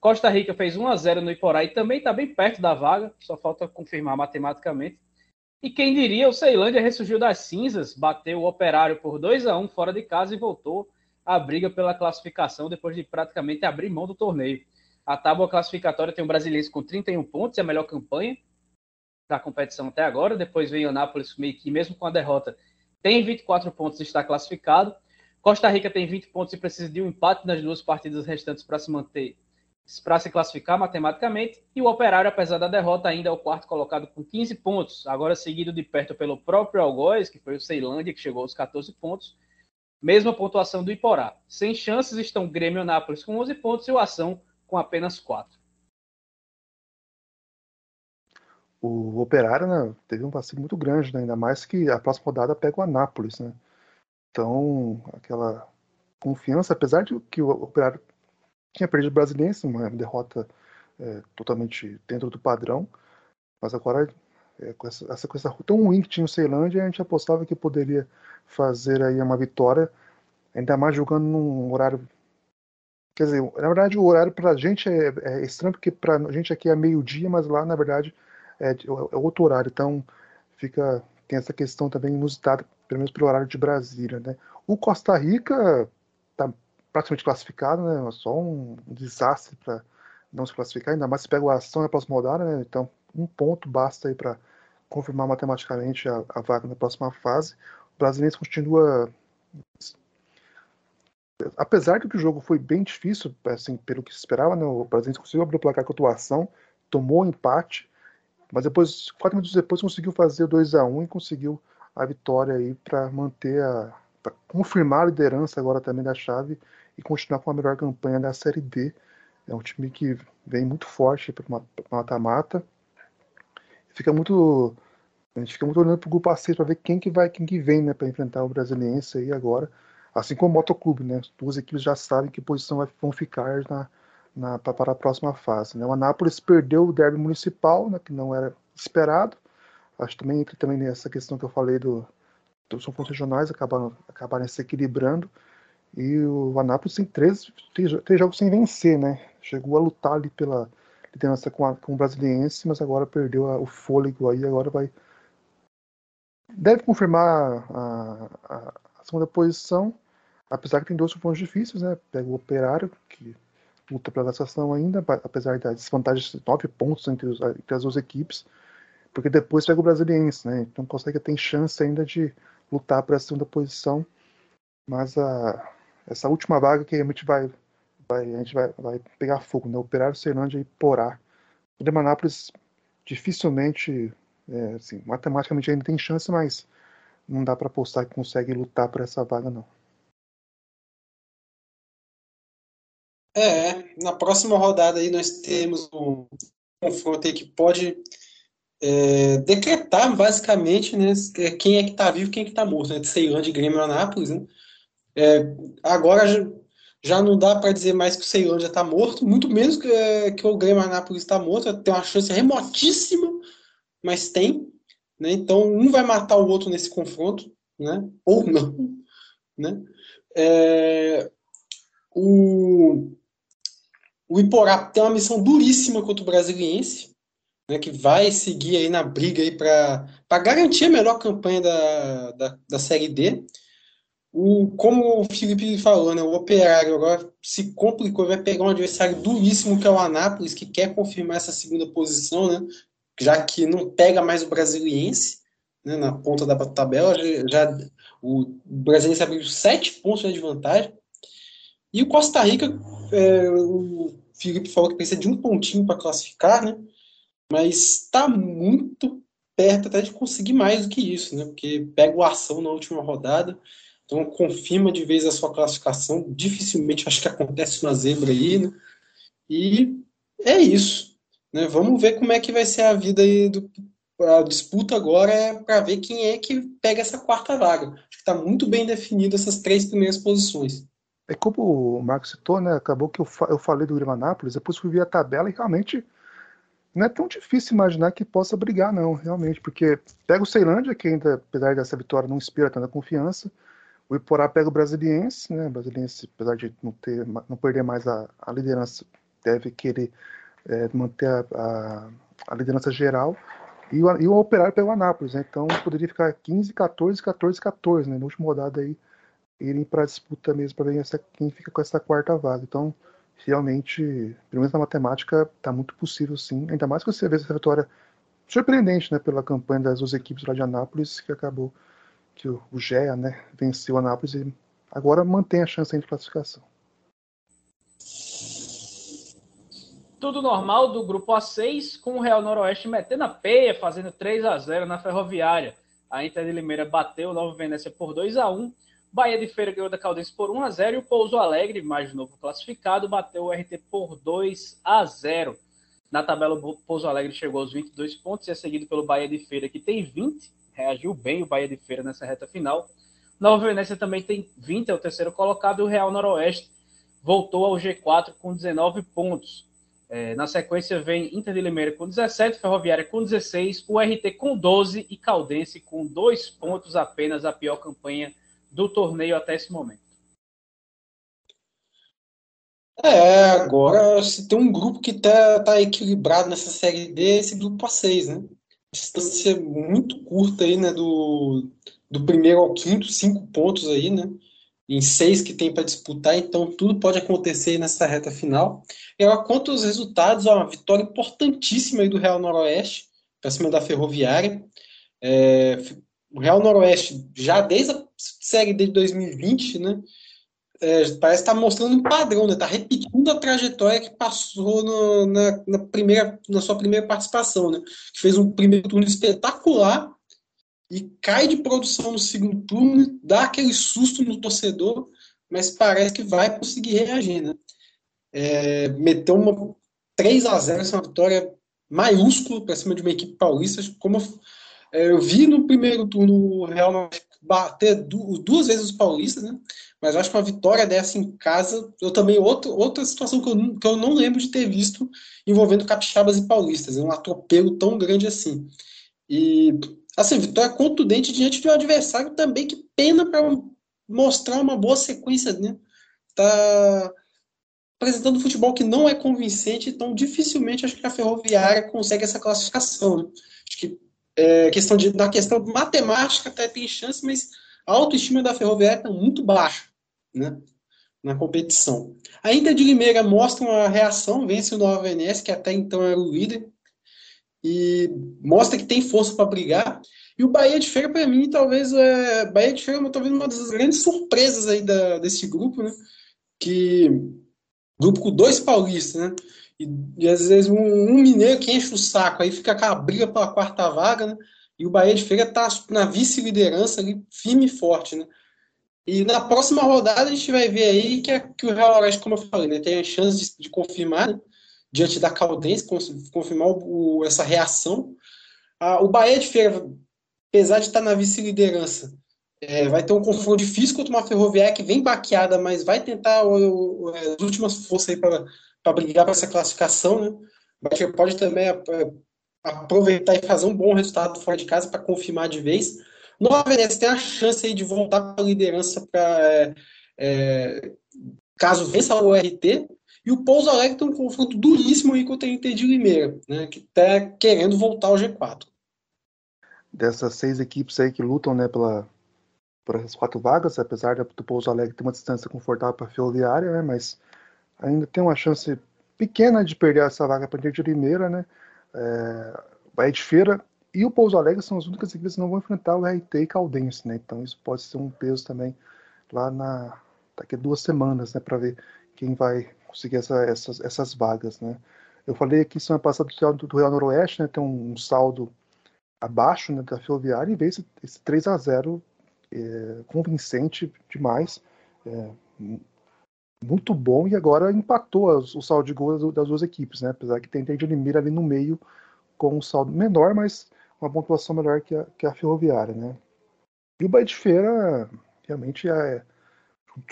Costa Rica fez 1 a 0 no Iporá e também está bem perto da vaga, só falta confirmar matematicamente. E quem diria, o Ceilândia ressurgiu das cinzas, bateu o Operário por 2 a 1 fora de casa e voltou à briga pela classificação depois de praticamente abrir mão do torneio. A tábua classificatória tem o Brasiliense com 31 pontos, é a melhor campanha, da competição até agora. Depois veio o meio que mesmo com a derrota, tem 24 pontos e está classificado. Costa Rica tem 20 pontos e precisa de um empate nas duas partidas restantes para se manter, para se classificar matematicamente. E o Operário, apesar da derrota, ainda é o quarto colocado com 15 pontos, agora seguido de perto pelo próprio Algoz, que foi o Ceilândia, que chegou aos 14 pontos. Mesma pontuação do Iporá. Sem chances estão Grêmio e Nápoles com 11 pontos e o Ação com apenas 4. O Operário né, teve um passivo muito grande, né, ainda mais que a próxima rodada pega o Anápolis. Né? Então, aquela confiança, apesar de que o Operário tinha perdido o Brasiliense, uma derrota é, totalmente dentro do padrão, mas agora, é, com essa, essa coisa tão ruim que tinha o Ceilândia, a gente apostava que poderia fazer aí uma vitória, ainda mais jogando num horário. Quer dizer, na verdade, o horário para a gente é, é estranho, porque para a gente aqui é meio-dia, mas lá, na verdade, é, é outro horário, então fica tem essa questão também inusitada, pelo menos pelo horário de Brasília, né? O Costa Rica está praticamente classificado, né? Só um desastre para não se classificar, ainda mais se pega o ação na próxima rodada, né? Então um ponto basta aí para confirmar matematicamente a, a, vaga na próxima fase. O brasileiro continua apesar de que o jogo foi bem difícil, assim, pelo que se esperava, né? o Brasileiro conseguiu abrir o placar com a atuação, tomou empate, mas depois, quatro minutos depois, conseguiu fazer 2 a 1 e conseguiu a vitória aí para manter a. para confirmar a liderança agora também da chave e continuar com a melhor campanha da Série D. É um time que vem muito forte para mata-mata. Fica muito. A gente fica muito olhando para o grupo A6 para ver quem que vai, quem que vem, né, para enfrentar o Brasiliense aí agora. Assim como o Motoclube, né? As duas equipes já sabem que posição vão ficar na, na, para a próxima fase. Né? O Anápolis perdeu o derby municipal, né, que não era esperado. Acho também entra também nessa questão que eu falei do, dos pontos regionais acabaram, acabaram se equilibrando. E o Anápolis tem três, três, três, jogos sem vencer, né? Chegou a lutar ali pela liderança com, a, com o Brasiliense, mas agora perdeu a, o fôlego aí, agora vai. Deve confirmar a, a, a segunda posição, apesar que tem dois pontos difíceis, né? Pega o Operário, que luta pela classificação ainda, apesar da desvantagem de nove pontos entre, os, entre, as duas equipes, porque depois pega o Brasiliense, né? Então consegue ter chance ainda de lutar para a segunda posição, mas a, essa última vaga que realmente vai, vai a gente vai, vai pegar fogo, né? Operário, Ceilândia e Porá. O Demanápolis dificilmente, é, assim, matematicamente ainda tem chance, mas não dá para apostar que consegue lutar por essa vaga, não. É, na próxima rodada aí nós temos um confronto aí que pode é, decretar basicamente né, quem é que está vivo e quem é que está morto, né, de Ceilândia e Grêmio Anápolis. Né? É, agora já, já, não dá para dizer mais que o Ceilândia está morto, muito menos que, é, que o Grêmio Anápolis está morto, tem uma chance remotíssima, mas tem. Né? Então, um vai matar o outro nesse confronto, né? ou não. Né? É, o, o Iporá tem uma missão duríssima contra o Brasiliense, né, que vai seguir aí na briga aí para garantir a melhor campanha da, da, da Série D. O, como o Felipe falou, né, o Operário agora se complicou, vai pegar um adversário duríssimo que é o Anápolis, que quer confirmar essa segunda posição, né, já que não pega mais o Brasiliense né, na ponta da tabela, já, já o Brasiliense abriu sete pontos de vantagem. E o Costa Rica, é, o Felipe falou que precisa de um pontinho para classificar, né? Mas está muito perto até de conseguir mais do que isso, né? Porque pega o ação na última rodada, então confirma de vez a sua classificação. Dificilmente acho que acontece uma zebra aí, né? E é isso. Né? Vamos ver como é que vai ser a vida aí do, a disputa agora é para ver quem é que pega essa quarta vaga. Acho que está muito bem definido essas três primeiras posições. É como o Marcos citou, né? Acabou que eu, eu falei do Grêmio Anápolis, depois fui ver a tabela e realmente não é tão difícil imaginar que possa brigar, não, realmente, porque pega o Ceilândia, que ainda, apesar dessa vitória, não inspira tanta confiança. O Iporá pega o Brasiliense, né? O Brasiliense, apesar de não, ter, não perder mais a, a liderança, deve querer é, manter a, a, a, liderança geral. E o, e o Operário pega o Anápolis, né? Então poderia ficar 15, 14, 14, 14, né? Na última rodada aí, irem para a disputa mesmo para ver essa, quem fica com essa quarta vaga. Então, realmente, pelo menos na matemática, está muito possível sim. Ainda mais que você vê essa vitória surpreendente né, pela campanha das duas equipes lá de Anápolis, que acabou que o, o GEA né, venceu Anápolis e agora mantém a chance de classificação. Tudo normal do grupo A6, com o Real Noroeste metendo a peia, fazendo 3 a 0 na Ferroviária. A Inter de Limeira bateu o Nova Venécia por 2 a 1 Bahia de Feira ganhou da Caldense por 1 a 0 e o Pouso Alegre, mais novo classificado, bateu o RT por 2 a 0. Na tabela, o Pouso Alegre chegou aos 22 pontos e é seguido pelo Bahia de Feira, que tem 20. Reagiu bem o Bahia de Feira nessa reta final. Nova Venécia também tem 20, é o terceiro colocado. E o Real Noroeste voltou ao G4 com 19 pontos. É, na sequência vem Inter de Limeira com 17, Ferroviária com 16, o RT com 12 e Caldense com 2 pontos apenas, a pior campanha do torneio até esse momento. É, agora se tem um grupo que tá, tá equilibrado nessa série D, esse grupo A6, né? Distância muito curta aí, né? Do, do primeiro ao quinto, cinco pontos aí, né? Em seis que tem para disputar, então tudo pode acontecer nessa reta final. E agora, quanto aos resultados, ó, uma vitória importantíssima aí do Real Noroeste, para cima da Ferroviária. É, o Real Noroeste, já desde a série de 2020, né, é, parece estar tá mostrando um padrão, né, está repetindo a trajetória que passou no, na, na, primeira, na sua primeira participação, né, que fez um primeiro turno espetacular e cai de produção no segundo turno, dá aquele susto no torcedor, mas parece que vai conseguir reagir, né. É, meteu uma 3 a 0 essa vitória maiúscula para cima de uma equipe paulista, como eu vi no primeiro turno o Real bater duas vezes os paulistas, né? Mas eu acho que uma vitória dessa em casa, eu também outro, outra situação que eu, que eu não lembro de ter visto envolvendo capixabas e paulistas, um atropelo tão grande assim. E assim, vitória contundente diante de um adversário também que pena para mostrar uma boa sequência, né? Tá apresentando futebol que não é convincente, então dificilmente acho que a Ferroviária consegue essa classificação. Né? Acho que é, questão de, na questão matemática até tem chance, mas a autoestima da Ferroviária está muito baixa, né? na competição. A Inter de Limeira mostra uma reação, vence o Nova Venécia, que até então era o líder, e mostra que tem força para brigar. E o Bahia de Feira, para mim, talvez é Bahia de Feira, talvez uma das grandes surpresas aí da, desse grupo, né? Que grupo com dois paulistas, né? E, e às vezes um, um, mineiro que enche o saco, aí fica com a briga pela quarta vaga, né? E o Bahia de Feira está na vice-liderança ali, firme e forte, né? E na próxima rodada a gente vai ver aí que, que o Real Oeste, como eu falei, né, tem a chance de, de confirmar, né, diante da Caldense, confirmar o, essa reação. Ah, o Bahia de Feira, apesar de estar na vice-liderança, é, vai ter um confronto difícil contra uma ferroviária que vem baqueada, mas vai tentar o, o, as últimas forças aí para brigar para essa classificação. Né? Pode também é, aproveitar e fazer um bom resultado fora de casa para confirmar de vez. Nova Venécia tem a chance aí de voltar para a liderança para é, é, caso vença o RT. E o Pouso Alegre tem um confronto duríssimo aí contra o Inter de Limeira, né, que está querendo voltar ao G4. Dessas seis equipes aí que lutam né, pela, por essas quatro vagas, apesar do Pouso Alegre ter uma distância confortável para a Ferroviária, né, mas ainda tem uma chance pequena de perder essa vaga para o de Limeira, né? É, Bahia de Feira e o Pouso Alegre são as únicas equipes que não vão enfrentar o RT e Caldense, né? Então isso pode ser um peso também lá na daqui a duas semanas, né? Para ver quem vai conseguir essa, essas, essas vagas, né? Eu falei aqui semana passada do, do Real Noroeste, né? Tem um, um saldo abaixo né, da Ferroviária e veio esse, esse 3 a 0 é, convincente demais. É, muito bom e agora empatou o saldo de gols das duas equipes, né? Apesar que tem de Limeira ali no meio com um saldo menor, mas uma pontuação melhor que a, que a Ferroviária, né? E o Bahia de Feira realmente é,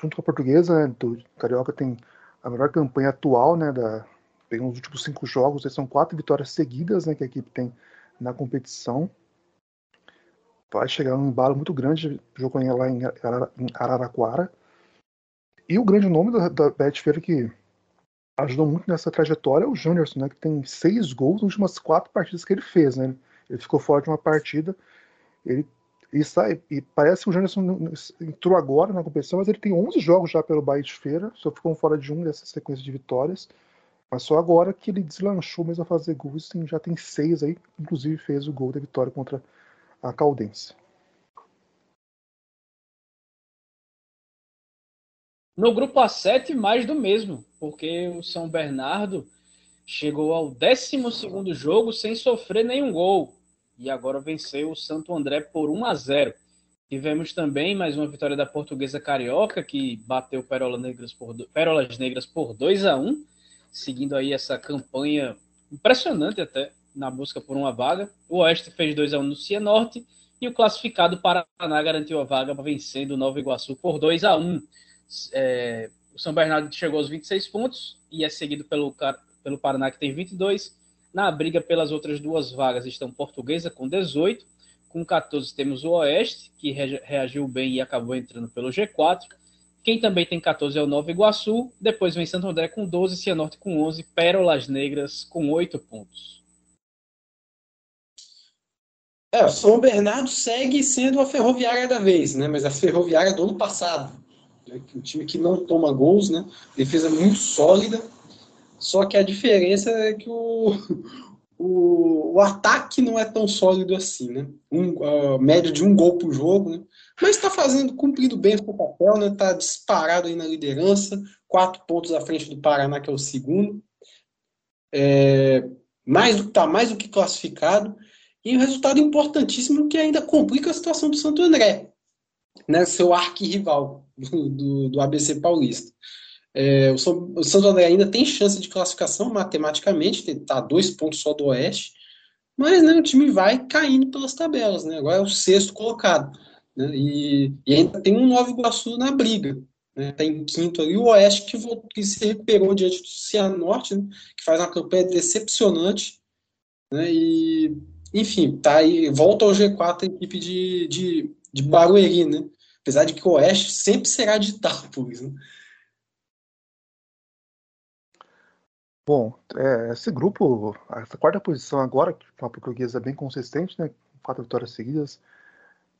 junto com a portuguesa, né, do Carioca tem a melhor campanha atual, né, da, os últimos cinco jogos, são quatro vitórias seguidas, né, que a equipe tem na competição. Vai chegar um embalo muito grande, jogou lá em Araraquara. E o grande nome da, da Beth Feira que ajudou muito nessa trajetória é o Júniorson, né, que tem seis gols nas últimas quatro partidas que ele fez, né? Ele ficou fora de uma partida, ele e, sai, e parece que o Janderson entrou agora na competição, mas ele tem 11 jogos já pelo Bahia de Feira, só ficou fora de um dessa sequência de vitórias. Mas só agora que ele deslanchou mesmo a fazer gols, já tem seis aí, inclusive fez o gol da vitória contra a Caldense. No grupo A7, mais do mesmo, porque o São Bernardo chegou ao 12 jogo sem sofrer nenhum gol e agora venceu o Santo André por 1 a 0. Tivemos também mais uma vitória da Portuguesa Carioca, que bateu Pérola Negras por, Pérolas Negras por 2 a 1 seguindo aí essa campanha impressionante até na busca por uma vaga. O Oeste fez 2 a 1 no Cianorte e o classificado Paraná garantiu a vaga vencendo o Nova Iguaçu por 2 a 1. É, o São Bernardo chegou aos 26 pontos e é seguido pelo, pelo Paraná que tem 22 na briga pelas outras duas vagas estão Portuguesa com 18, com 14 temos o Oeste, que reagiu bem e acabou entrando pelo G4. Quem também tem 14 é o Nova Iguaçu, depois vem Santo André com 12, Cianorte com 11, Pérolas Negras com 8 pontos. É, o São Bernardo segue sendo a ferroviária da vez, né? Mas a ferroviária do ano passado. Né? Um time que não toma gols, né? Defesa muito sólida só que a diferença é que o, o, o ataque não é tão sólido assim, né? Um, uh, média de um gol por jogo, né? Mas está fazendo, cumprindo bem o seu papel, né? Está disparado aí na liderança, quatro pontos à frente do Paraná, que é o segundo. É, mais está mais do que classificado. E um resultado importantíssimo que ainda complica a situação do Santo André, né? Seu arquirrival do, do, do ABC Paulista. É, o, São, o Santo André ainda tem chance de classificação matematicamente, está dois pontos só do Oeste, mas né, o time vai caindo pelas tabelas, né? Agora é o sexto colocado. Né? E, e, ainda tem um Nova Iguaçu na briga. Né? Tá em quinto ali, o Oeste que, voltou, que se recuperou diante do Cianorte, né? que faz uma campanha decepcionante. Né? E, enfim, tá aí, volta ao G4 a equipe de, de, de Barueri, né? Apesar de que o Oeste sempre será de Itápolis, né? Bom, é, esse grupo, essa quarta posição agora, com a portuguesa bem consistente, né? Quatro vitórias seguidas.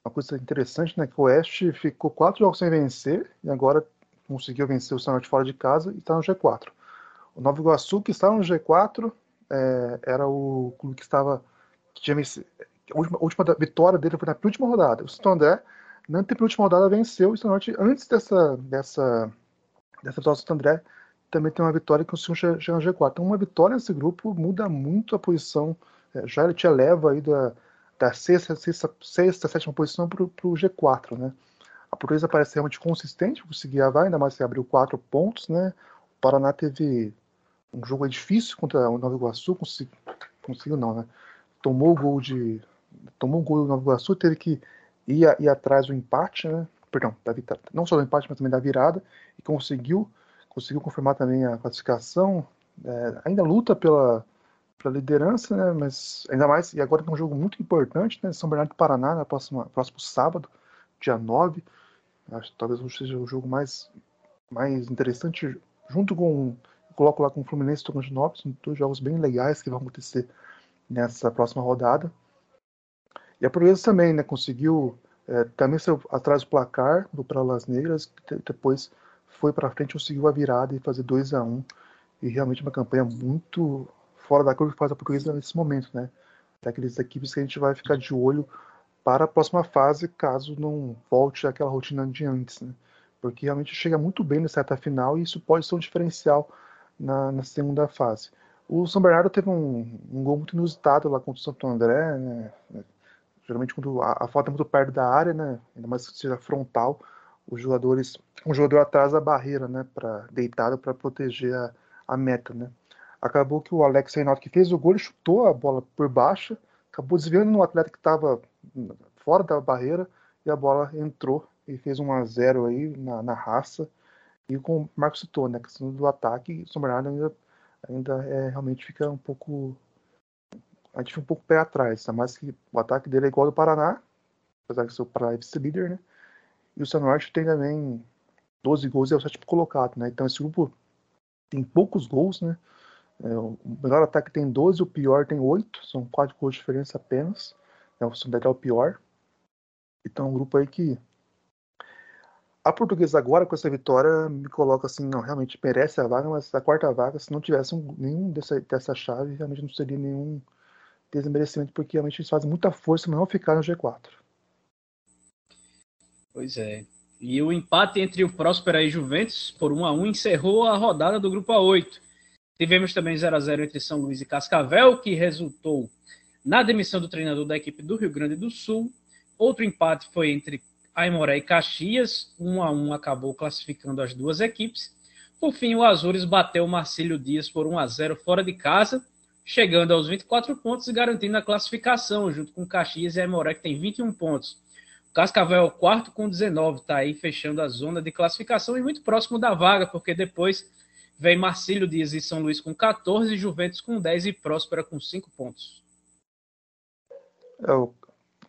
Uma coisa interessante, né? Que o Oeste ficou quatro jogos sem vencer e agora conseguiu vencer o Cianorte fora de casa e está no G4. O Nova Iguaçu, que está no G4, é, era o clube que estava. Que tinha a última, a última vitória dele foi na última rodada. O Santo André, na penúltima rodada, venceu o Cianorte antes dessa, dessa, dessa vitória do Santo André. Também tem uma vitória que conseguiu chegar no G4. Então, uma vitória nesse grupo muda muito a posição. É, já ele te eleva aí da, da sexta, sexta, sexta sétima posição para o G4, né? A portuguesa parece realmente consistente, conseguia vai, ainda mais se abriu quatro pontos, né? O Paraná teve um jogo difícil contra o Nova Iguaçu, conseguiu, conseguiu não, né? Tomou o gol de. Tomou o gol do Nova Iguaçu, teve que ir, ir atrás do empate, né? Perdão, da vitória, não só do empate, mas também da virada, e conseguiu, conseguiu confirmar também a classificação. É, ainda luta pela, para a liderança, né? Mas ainda mais, e agora tem um jogo muito importante, né? São Bernardo do Paraná, na próxima, próximo sábado, dia 9. Acho que talvez seja o jogo mais, mais interessante, junto com. Coloco lá com o Fluminense e Novos, dois jogos bem legais que vão acontecer nessa próxima rodada. E a Proeza também, né? Conseguiu é, também saiu atrás do placar do Pralas Negras, depois foi para frente, conseguiu a virada e fazer 2 a 1 um, E realmente uma campanha muito fora da curva que faz a portuguesa nesse momento, né? Daqueles equipes que a gente vai ficar de olho para a próxima fase, caso não volte àquela rotina de antes, né? Porque realmente chega muito bem nessa reta final e isso pode ser um diferencial na, na segunda fase. O São Bernardo teve um, um, gol muito inusitado lá contra o Santo André, né? Geralmente quando a, a falta é muito perto da área, né? Ainda mais que seja frontal, os jogadores, um jogador atrás da barreira, né? Para deitado para proteger a, a meta, né? Acabou que o Alex Reinaldo, que fez o gol, chutou a bola por baixo, acabou desviando no atleta que estava fora da barreira e a bola entrou e fez 1 a 0 aí na, na raça. E com o Marcos citou, né, questão do ataque, o São Bernardo ainda, ainda é, realmente fica um pouco. A gente um pouco pé atrás, ainda mais que o ataque dele é igual ao do Paraná, apesar de ser o Paraná vice-líder, né? E o São Norte tem também 12 gols e é o sétimo colocado, né? Então esse grupo tem poucos gols, né? É, o melhor ataque tem 12, o pior tem 8, são 4 gols de diferença apenas. É, o Sandete é o pior. Então, um grupo aí que. A portuguesa agora, com essa vitória, me coloca assim, não, realmente merece a vaga, mas a quarta vaga, se não tivesse um, nenhum dessa, dessa chave, realmente não seria nenhum desmerecimento, porque realmente eles fazem muita força para não ficar no G4. Pois é. E o empate entre o Próspera e Juventus, por 1 a 1 encerrou a rodada do grupo A8. Tivemos também 0 a 0 entre São Luís e Cascavel, que resultou na demissão do treinador da equipe do Rio Grande do Sul. Outro empate foi entre Aimoré e Caxias, 1 a 1 acabou classificando as duas equipes. Por fim, o Azures bateu o Marcílio Dias por 1 a 0 fora de casa, chegando aos 24 pontos e garantindo a classificação, junto com Caxias e Aimoré, que tem 21 pontos. O Cascavel é o quarto com 19, está aí fechando a zona de classificação e muito próximo da vaga, porque depois Vem Marcílio Dias e São Luís com 14, Juventus com 10 e Próspera com 5 pontos. É, o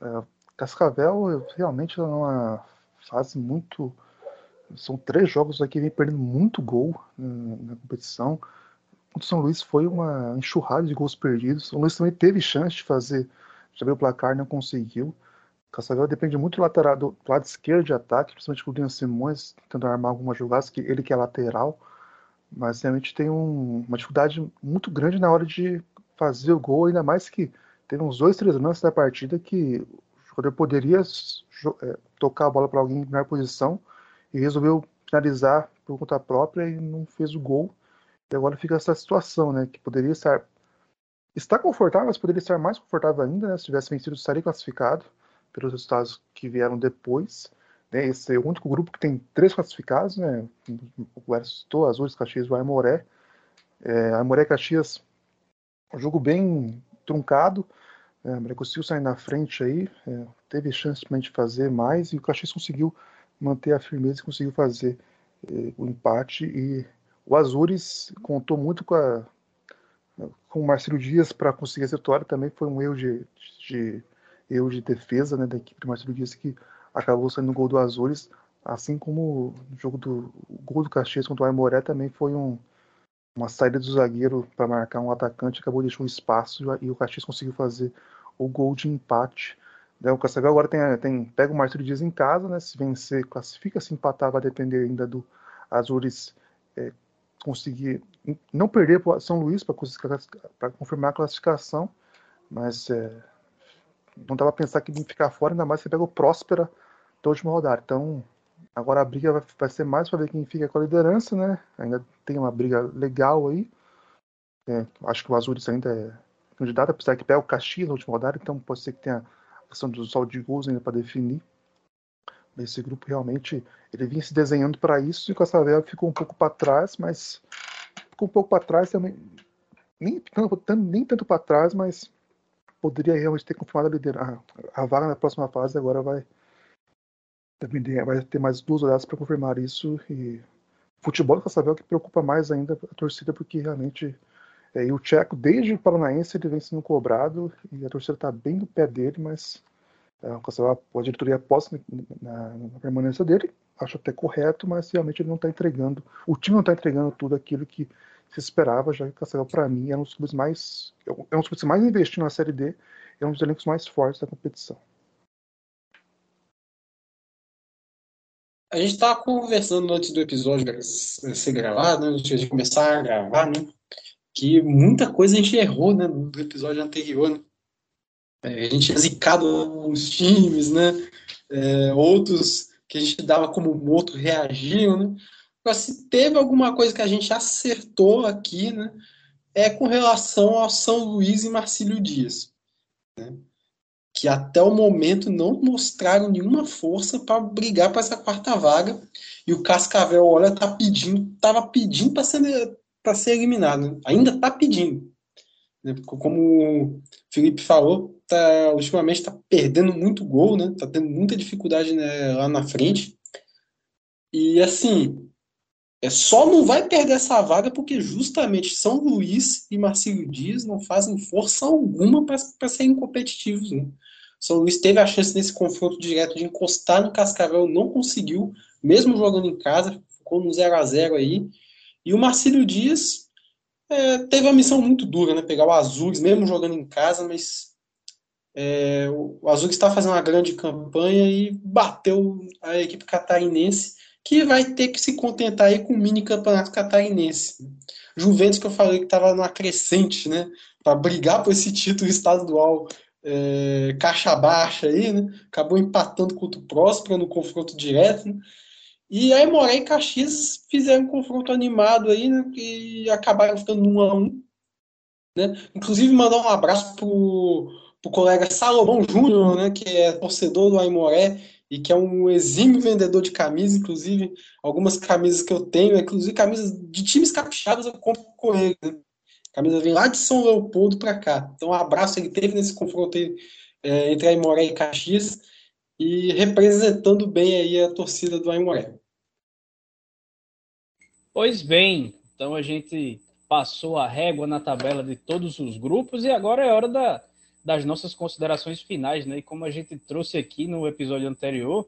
é, Cascavel realmente é uma fase muito. São três jogos aqui vem perdendo muito gol na, na competição. O São Luís foi uma enxurrada de gols perdidos. O Luís também teve chance de fazer, de abrir o placar, não conseguiu. Cascavel depende muito do, lateral, do lado esquerdo de ataque, principalmente com o Simões, tentando armar algumas jogadas, que ele que é lateral mas realmente tem um, uma dificuldade muito grande na hora de fazer o gol, ainda mais que teve uns dois, três lances da partida que o jogador poderia é, tocar a bola para alguém na posição e resolveu finalizar por conta própria e não fez o gol. E agora fica essa situação, né? Que poderia estar. Está confortável, mas poderia estar mais confortável ainda, né? Se tivesse vencido, estaria classificado pelos resultados que vieram depois. Né? Esse é o único grupo que tem três classificados, né? O Aristou, Azul, Caxias e Aimoré. É, Aimoré e Caxias, um jogo bem truncado. É, Aimoré conseguiu sair na frente aí, é, teve chance de fazer mais e o Caxias conseguiu manter a firmeza e conseguiu fazer é, o empate. E o Azures contou muito com, a, com o Marcelo Dias para conseguir essa vitória. Também foi um erro de, de, erro de defesa né, da equipe do Marcelo Dias que acabou saindo o gol do Azures, assim como o jogo do gol do Caxias contra o Aimoré também foi um, uma saída do zagueiro para marcar um atacante, acabou deixando um espaço e o Caxias conseguiu fazer o gol de empate. Né, o Cascavel agora tem, tem, pega o Marcelo Dias em casa, né? Se vencer, classifica, se empatar, vai depender ainda do Azures é, conseguir não perder para São Luís para confirmar a classificação, mas é, não dava para pensar que ia ficar fora, ainda mais se pega o Próspera da última rodada. Então, agora a briga vai, vai ser mais para ver quem fica com a liderança, né? Ainda tem uma briga legal aí. É, acho que o Azures ainda é candidato, apesar que pega o Caxias na última rodada, então pode ser que tenha a questão do sol de gols ainda para definir. Esse grupo realmente ele vinha se desenhando para isso e o Cascavel ficou um pouco para trás, mas ficou um pouco para trás também, nem nem tanto para trás, mas poderia realmente ter confirmado a liderança. A vaga na próxima fase agora vai depender, vai ter mais duas rodadas para confirmar isso e futebol do Cascavel que preocupa mais ainda a torcida porque realmente é, e o Tcheco desde o Paranaense ele vem sendo cobrado e a torcida está bem no pé dele, mas é, a diretoria aposta na, na, permanência dele, acho até correto, mas realmente ele não está entregando, o time não está entregando tudo aquilo que se esperava, já que o Cascavel, para mim, é um dos clubes mais. É um dos clubes mais investindo na Série D, é um dos elencos mais fortes da competição. A gente estava conversando antes do episódio ser gravado, né, antes de começar a gravar, né, que muita coisa a gente errou né, no episódio anterior. Né? É, a gente tinha zicado os times, né? É, outros que a gente dava como outro reagiam, né? Agora, se teve alguma coisa que a gente acertou aqui, né? É com relação ao São Luís e Marcílio Dias, né? que até o momento não mostraram nenhuma força para brigar para essa quarta vaga. E o Cascavel, olha, tá pedindo, tava pedindo para ser, ser eliminado. Ainda está pedindo. Né? Como o Felipe falou, tá, ultimamente está perdendo muito gol, né? Tá tendo muita dificuldade né, lá na frente. E assim, é só não vai perder essa vaga porque justamente São Luís e Marcelo Dias não fazem força alguma para serem competitivos. Né? São Luís teve a chance nesse confronto direto de encostar no Cascavel, não conseguiu, mesmo jogando em casa, ficou no 0 a 0 aí. E o Marcelo Dias é, teve uma missão muito dura, né? Pegar o Azures, mesmo jogando em casa, mas é, o Azures está fazendo uma grande campanha e bateu a equipe catarinense, que vai ter que se contentar aí com o mini campeonato catarinense. Juventus, que eu falei que estava numa crescente, né? Para brigar por esse título estadual é, caixa baixa aí, né? Acabou empatando contra o Próspera no confronto direto. Né? E aí Moré e Caxias fizeram um confronto animado aí, né? E acabaram ficando um a um. Né? Inclusive mandar um abraço pro, pro colega Salomão Júnior, né? Que é torcedor do Aimoré e que é um exímio vendedor de camisas, inclusive algumas camisas que eu tenho, inclusive camisas de times capixabas eu compro com ele. Né? Camisa vem lá de São Leopoldo para cá. Então, um abraço ele teve nesse confronto aí, é, entre Aimoré e Caxias e representando bem aí a torcida do Aimoré. Pois bem, então a gente passou a régua na tabela de todos os grupos e agora é hora da, das nossas considerações finais, né? E como a gente trouxe aqui no episódio anterior,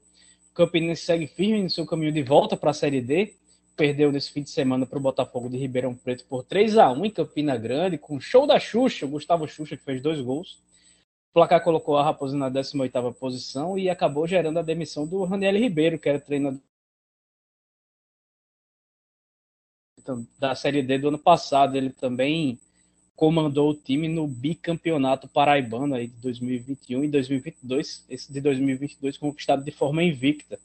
o Campinense segue firme no seu caminho de volta para a Série D. Perdeu nesse fim de semana para o Botafogo de Ribeirão Preto por 3 a 1 em Campina Grande, com show da Xuxa, o Gustavo Xuxa, que fez dois gols. O placar colocou a Raposa na 18ª posição e acabou gerando a demissão do Raniel Ribeiro, que era treinador da Série D do ano passado. Ele também comandou o time no bicampeonato paraibano aí de 2021 e 2022, esse de 2022 conquistado de forma invicta.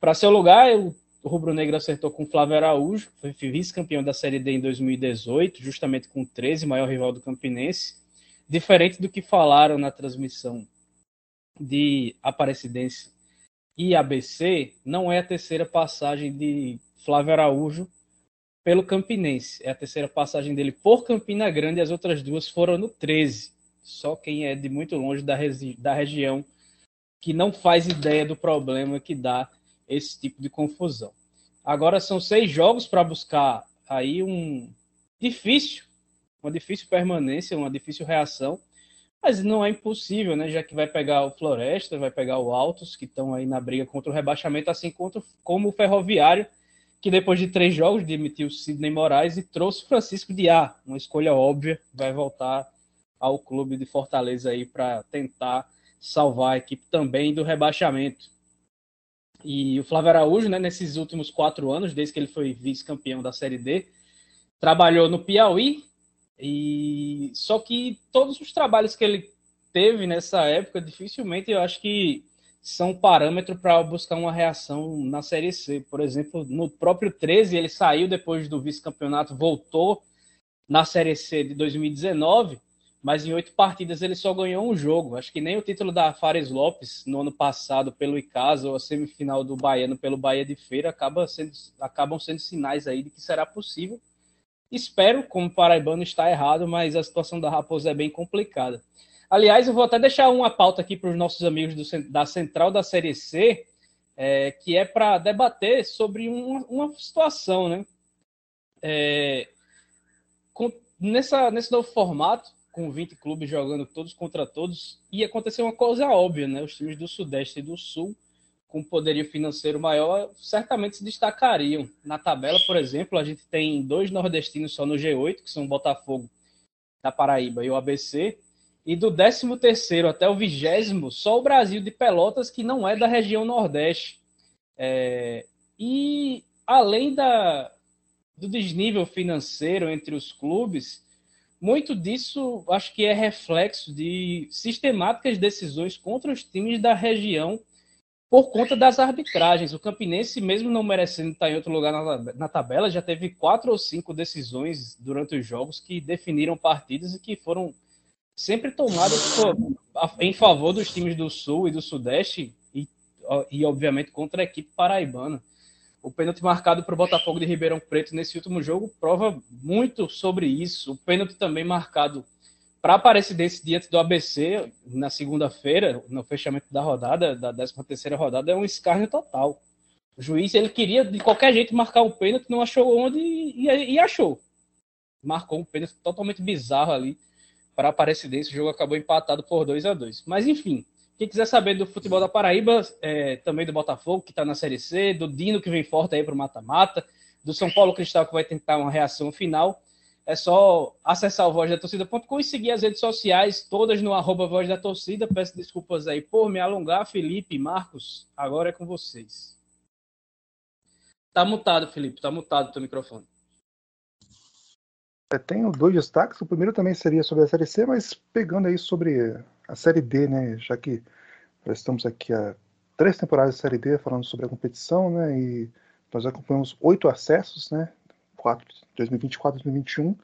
Para seu lugar, o Rubro Negro acertou com o Flávio Araújo, foi vice-campeão da Série D em 2018, justamente com 13, maior rival do Campinense. Diferente do que falaram na transmissão de Aparecidense e ABC, não é a terceira passagem de Flávio Araújo pelo Campinense. É a terceira passagem dele por Campina Grande as outras duas foram no 13. Só quem é de muito longe da, da região que não faz ideia do problema que dá esse tipo de confusão. Agora são seis jogos para buscar aí um difícil, uma difícil permanência, uma difícil reação, mas não é impossível, né? Já que vai pegar o Floresta, vai pegar o Altos, que estão aí na briga contra o rebaixamento, assim contra, como o Ferroviário, que depois de três jogos demitiu Sidney Moraes e trouxe Francisco Diá, uma escolha óbvia, vai voltar ao clube de Fortaleza aí para tentar salvar a equipe também do rebaixamento. E o Flávio Araújo, né, nesses últimos quatro anos, desde que ele foi vice-campeão da Série D, trabalhou no Piauí. E só que todos os trabalhos que ele teve nessa época, dificilmente eu acho que são parâmetro para buscar uma reação na Série C. Por exemplo, no próprio 13, ele saiu depois do vice-campeonato, voltou na Série C de 2019 mas em oito partidas ele só ganhou um jogo. Acho que nem o título da Fares Lopes no ano passado pelo Icasa ou a semifinal do Baiano pelo Bahia de Feira acaba sendo, acabam sendo sinais aí de que será possível. Espero, como paraibano está errado, mas a situação da Raposa é bem complicada. Aliás, eu vou até deixar uma pauta aqui para os nossos amigos do, da Central da Série C, é, que é para debater sobre uma, uma situação, né? É, com, nessa, nesse novo formato, com 20 clubes jogando todos contra todos, ia acontecer uma coisa óbvia, né? Os times do Sudeste e do Sul, com poderio financeiro maior, certamente se destacariam. Na tabela, por exemplo, a gente tem dois nordestinos só no G8, que são o Botafogo da Paraíba e o ABC, e do 13º até o 20 só o Brasil de Pelotas, que não é da região Nordeste. É... E além da... do desnível financeiro entre os clubes, muito disso acho que é reflexo de sistemáticas decisões contra os times da região por conta das arbitragens. O Campinense, mesmo não merecendo estar em outro lugar na, tabela, já teve quatro ou cinco decisões durante os jogos que definiram partidas e que foram sempre tomadas por, em favor dos times do Sul e do Sudeste e, e obviamente, contra a equipe paraibana. O pênalti marcado para o Botafogo de Ribeirão Preto nesse último jogo prova muito sobre isso. O pênalti também marcado para a Aparecidense diante do ABC na segunda-feira, no fechamento da rodada, da 13ª rodada, é um escárnio total. O juiz ele queria de qualquer jeito marcar um pênalti, não achou onde e, e achou. Marcou um pênalti totalmente bizarro ali para a Aparecidense. O jogo acabou empatado por 2 a 2 Mas enfim, quem quiser saber do futebol da Paraíba, é, também do Botafogo, que está na Série C, do Dino, que vem forte aí para o mata-mata, do São Paulo Cristal, que vai tentar uma reação final, é só acessar o vozdatorcida.com e seguir as redes sociais, todas no arroba Voz da Torcida. Peço desculpas aí por me alongar. Felipe, Marcos, agora é com vocês. Tá mutado, Felipe, tá mutado o teu microfone. Eu tenho dois destaques. O primeiro também seria sobre a Série C, mas pegando aí sobre a Série D, né? Já que nós estamos aqui há três temporadas de Série D falando sobre a competição, né? E nós acompanhamos oito acessos, né? 4, 2024, 2021.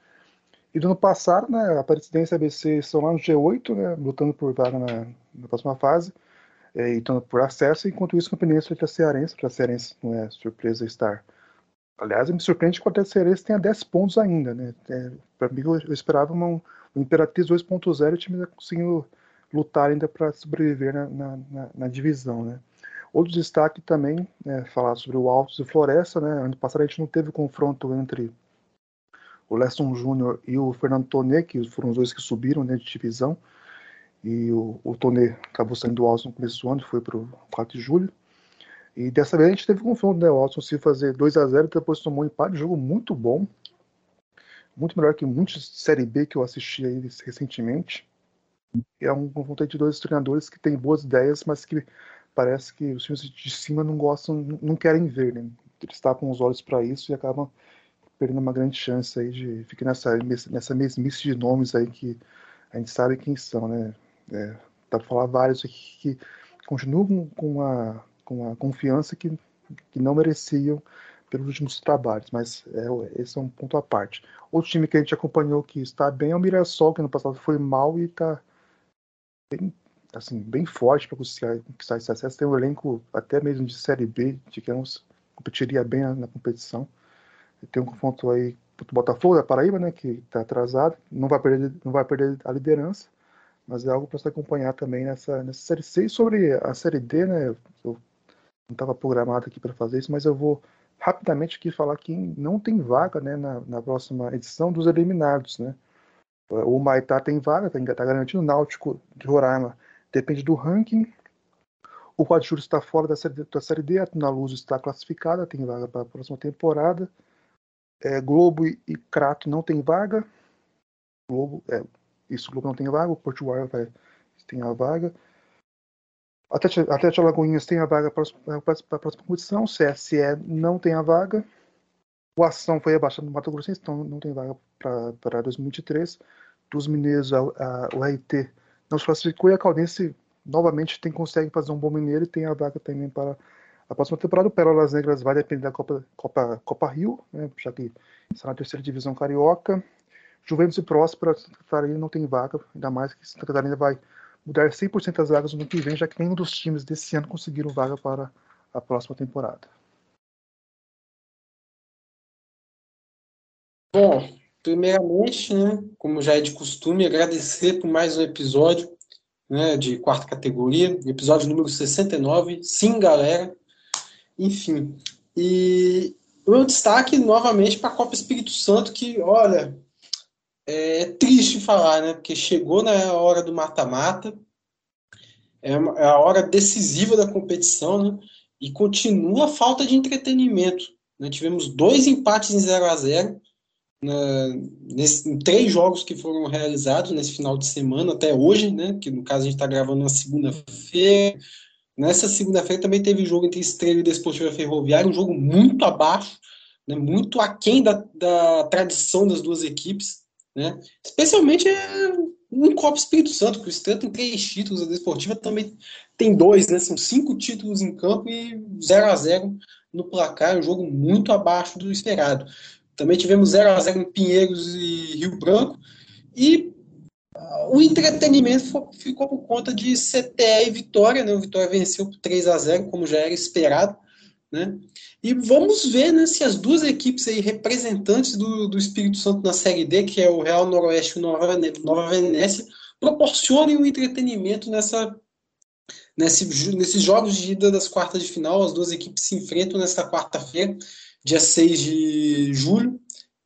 E do ano passado, né, a Aparecidense e a ABC estão lá no G8, né, lutando por vaga na, na próxima fase, é, e lutando por acesso, enquanto isso o Campinense foi a Cearense, porque a Cearense não é surpresa estar. Aliás, me surpreende que o Atlético Cearense tenha 10 pontos ainda, né? É, Para mim, eu, eu esperava uma, um Imperatriz 2.0 e o time conseguindo lutar ainda para sobreviver na, na, na, na, divisão, né? Outro destaque também é falar sobre o Altos e Floresta, né? Ano passado a gente não teve confronto entre o Leston Júnior e o Fernando Tonê, que foram os dois que subiram né, de divisão. E o, o Tonê acabou saindo do Altos no começo do ano, foi para o 4 de julho. E dessa vez a gente teve confronto, né? O Altos se fazer 2 a 0 depois tomou um empate, jogo muito bom. Muito melhor que muitos Série B que eu assisti aí recentemente é um confronto de dois treinadores que têm boas ideias, mas que parece que os times de cima não gostam, não querem ver, né? Eles tapam os olhos para isso e acabam perdendo uma grande chance aí de ficar nessa, nessa mesmice de nomes aí que a gente sabe quem são, né? É, dá para falar vários aqui que continuam com a, com a confiança que, que não mereciam pelos últimos trabalhos, mas é, esse é um ponto à parte. Outro time que a gente acompanhou que está bem é o Mirassol, que no passado foi mal e está bem, assim, bem forte para conquistar esse acesso. Tem um elenco até mesmo de Série B, digamos, competiria bem na, na competição. Tem um confronto aí o Botafogo da Paraíba, né, que está atrasado, não vai perder, não vai perder a liderança, mas é algo para se acompanhar também nessa, nessa série C. E sobre a série D, né, eu não estava programado aqui para fazer isso, mas eu vou rapidamente aqui falar que não tem vaga, né, na, na próxima edição dos eliminados, né. O Maitá tem vaga, está tá garantido. O Náutico de Roraima depende do ranking. O Quadjuro está fora da série, da série D. A Tuna Luz está classificada, tem vaga para a próxima temporada. É, Globo e, e, Crato não tem vaga. Globo, é, isso, Globo não tem vaga. O Portuário vai tem a vaga. Atlético, Atlético Alagoinhas tem a vaga para a próxima competição, o CSE não tem a vaga, o Ação foi abaixado no Mato Grosso, então não tem vaga para 2023. Dos mineiros, a, a, o RT não se classificou e a Caldense novamente tem, consegue fazer um bom mineiro e tem a vaga também para a próxima temporada. O Pérolas Negras vai depender da Copa, Copa, Copa Rio, né, já que está na terceira divisão carioca. Juventus e Próspera, Santa Catarina não tem vaga, ainda mais que Santa Catarina vai mudar 100% das vagas no ano que vem, já que nenhum dos times desse ano conseguiram vaga para a próxima temporada. Bom, primeiramente, né, como já é de costume, agradecer por mais um episódio né, de quarta categoria, episódio número 69. Sim, galera. Enfim. E o destaque novamente para a Copa Espírito Santo, que, olha, é triste falar, né? Porque chegou na hora do mata-mata, é, é a hora decisiva da competição, né? E continua a falta de entretenimento. Né? Tivemos dois empates em 0 a 0 na, nesse, em três jogos que foram realizados nesse final de semana, até hoje, né? Que no caso a gente está gravando na segunda-feira. Nessa segunda-feira também teve jogo entre Estrela e Desportiva Ferroviária, um jogo muito abaixo, né, muito aquém da, da tradição das duas equipes. Né? Especialmente um Copa Espírito Santo, que o Estrela tem três títulos, a Desportiva também tem dois, né? São cinco títulos em campo e 0 a 0 no placar, um jogo muito abaixo do esperado. Também tivemos 0 a 0 em Pinheiros e Rio Branco. E uh, o entretenimento ficou por conta de CTE e Vitória. Né? O Vitória venceu por 3 a 0 como já era esperado. Né? E vamos ver né, se as duas equipes aí, representantes do, do Espírito Santo na Série D, que é o Real Noroeste e o Nova, Nova Venécia, proporcionem um entretenimento nessa, nesse, nesses jogos de ida das quartas de final. As duas equipes se enfrentam nesta quarta-feira dia 6 de julho,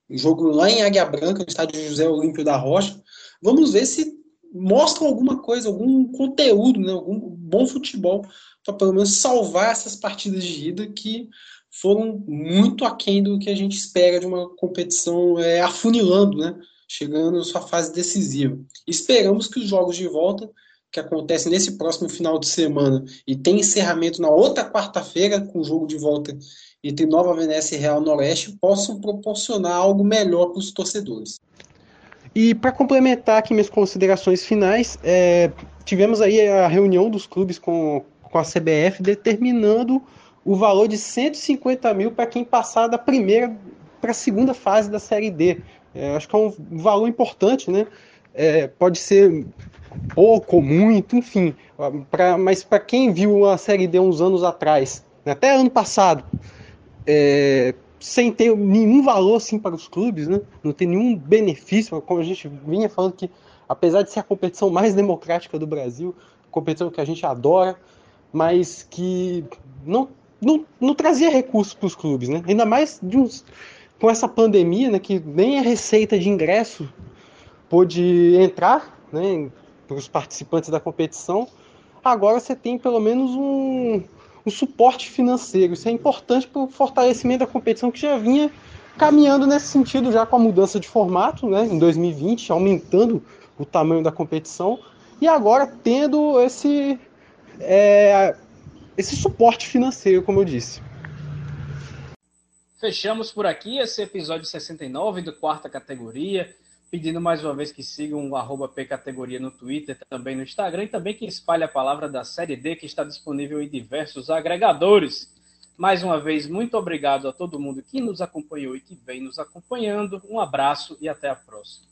jogo lá em Águia Branca, no estádio José Olímpio da Rocha. Vamos ver se mostram alguma coisa, algum conteúdo, né, algum bom futebol, para pelo menos salvar essas partidas de ida que foram muito aquém do que a gente espera de uma competição é, afunilando, né, chegando à sua fase decisiva. Esperamos que os jogos de volta, que acontecem nesse próximo final de semana, e tem encerramento na outra quarta-feira, com o jogo de volta entre Nova Venécia e Real Noroeste possam proporcionar algo melhor para os torcedores. E para complementar aqui minhas considerações finais, é, tivemos aí a reunião dos clubes com, com a CBF determinando o valor de 150 mil para quem passar da primeira para a segunda fase da Série D. É, acho que é um valor importante, né? É, pode ser pouco, muito, enfim. Pra, mas para quem viu a Série D uns anos atrás, né, até ano passado, é, sem ter nenhum valor assim para os clubes, né? não tem nenhum benefício, como a gente vinha falando que, apesar de ser a competição mais democrática do Brasil, competição que a gente adora, mas que não, não, não trazia recursos para os clubes, né? ainda mais uns, com essa pandemia, né, que nem a receita de ingresso pôde entrar né, para os participantes da competição, agora você tem pelo menos um, um suporte financeiro. Isso é importante para o fortalecimento da competição que já vinha caminhando nesse sentido já com a mudança de formato, né, em 2020, aumentando o tamanho da competição e agora tendo esse é, esse suporte financeiro, como eu disse. Fechamos por aqui esse episódio 69 do quarta categoria pedindo mais uma vez que sigam o arroba Pcategoria no Twitter, também no Instagram, e também que espalhe a palavra da Série D, que está disponível em diversos agregadores. Mais uma vez, muito obrigado a todo mundo que nos acompanhou e que vem nos acompanhando. Um abraço e até a próxima.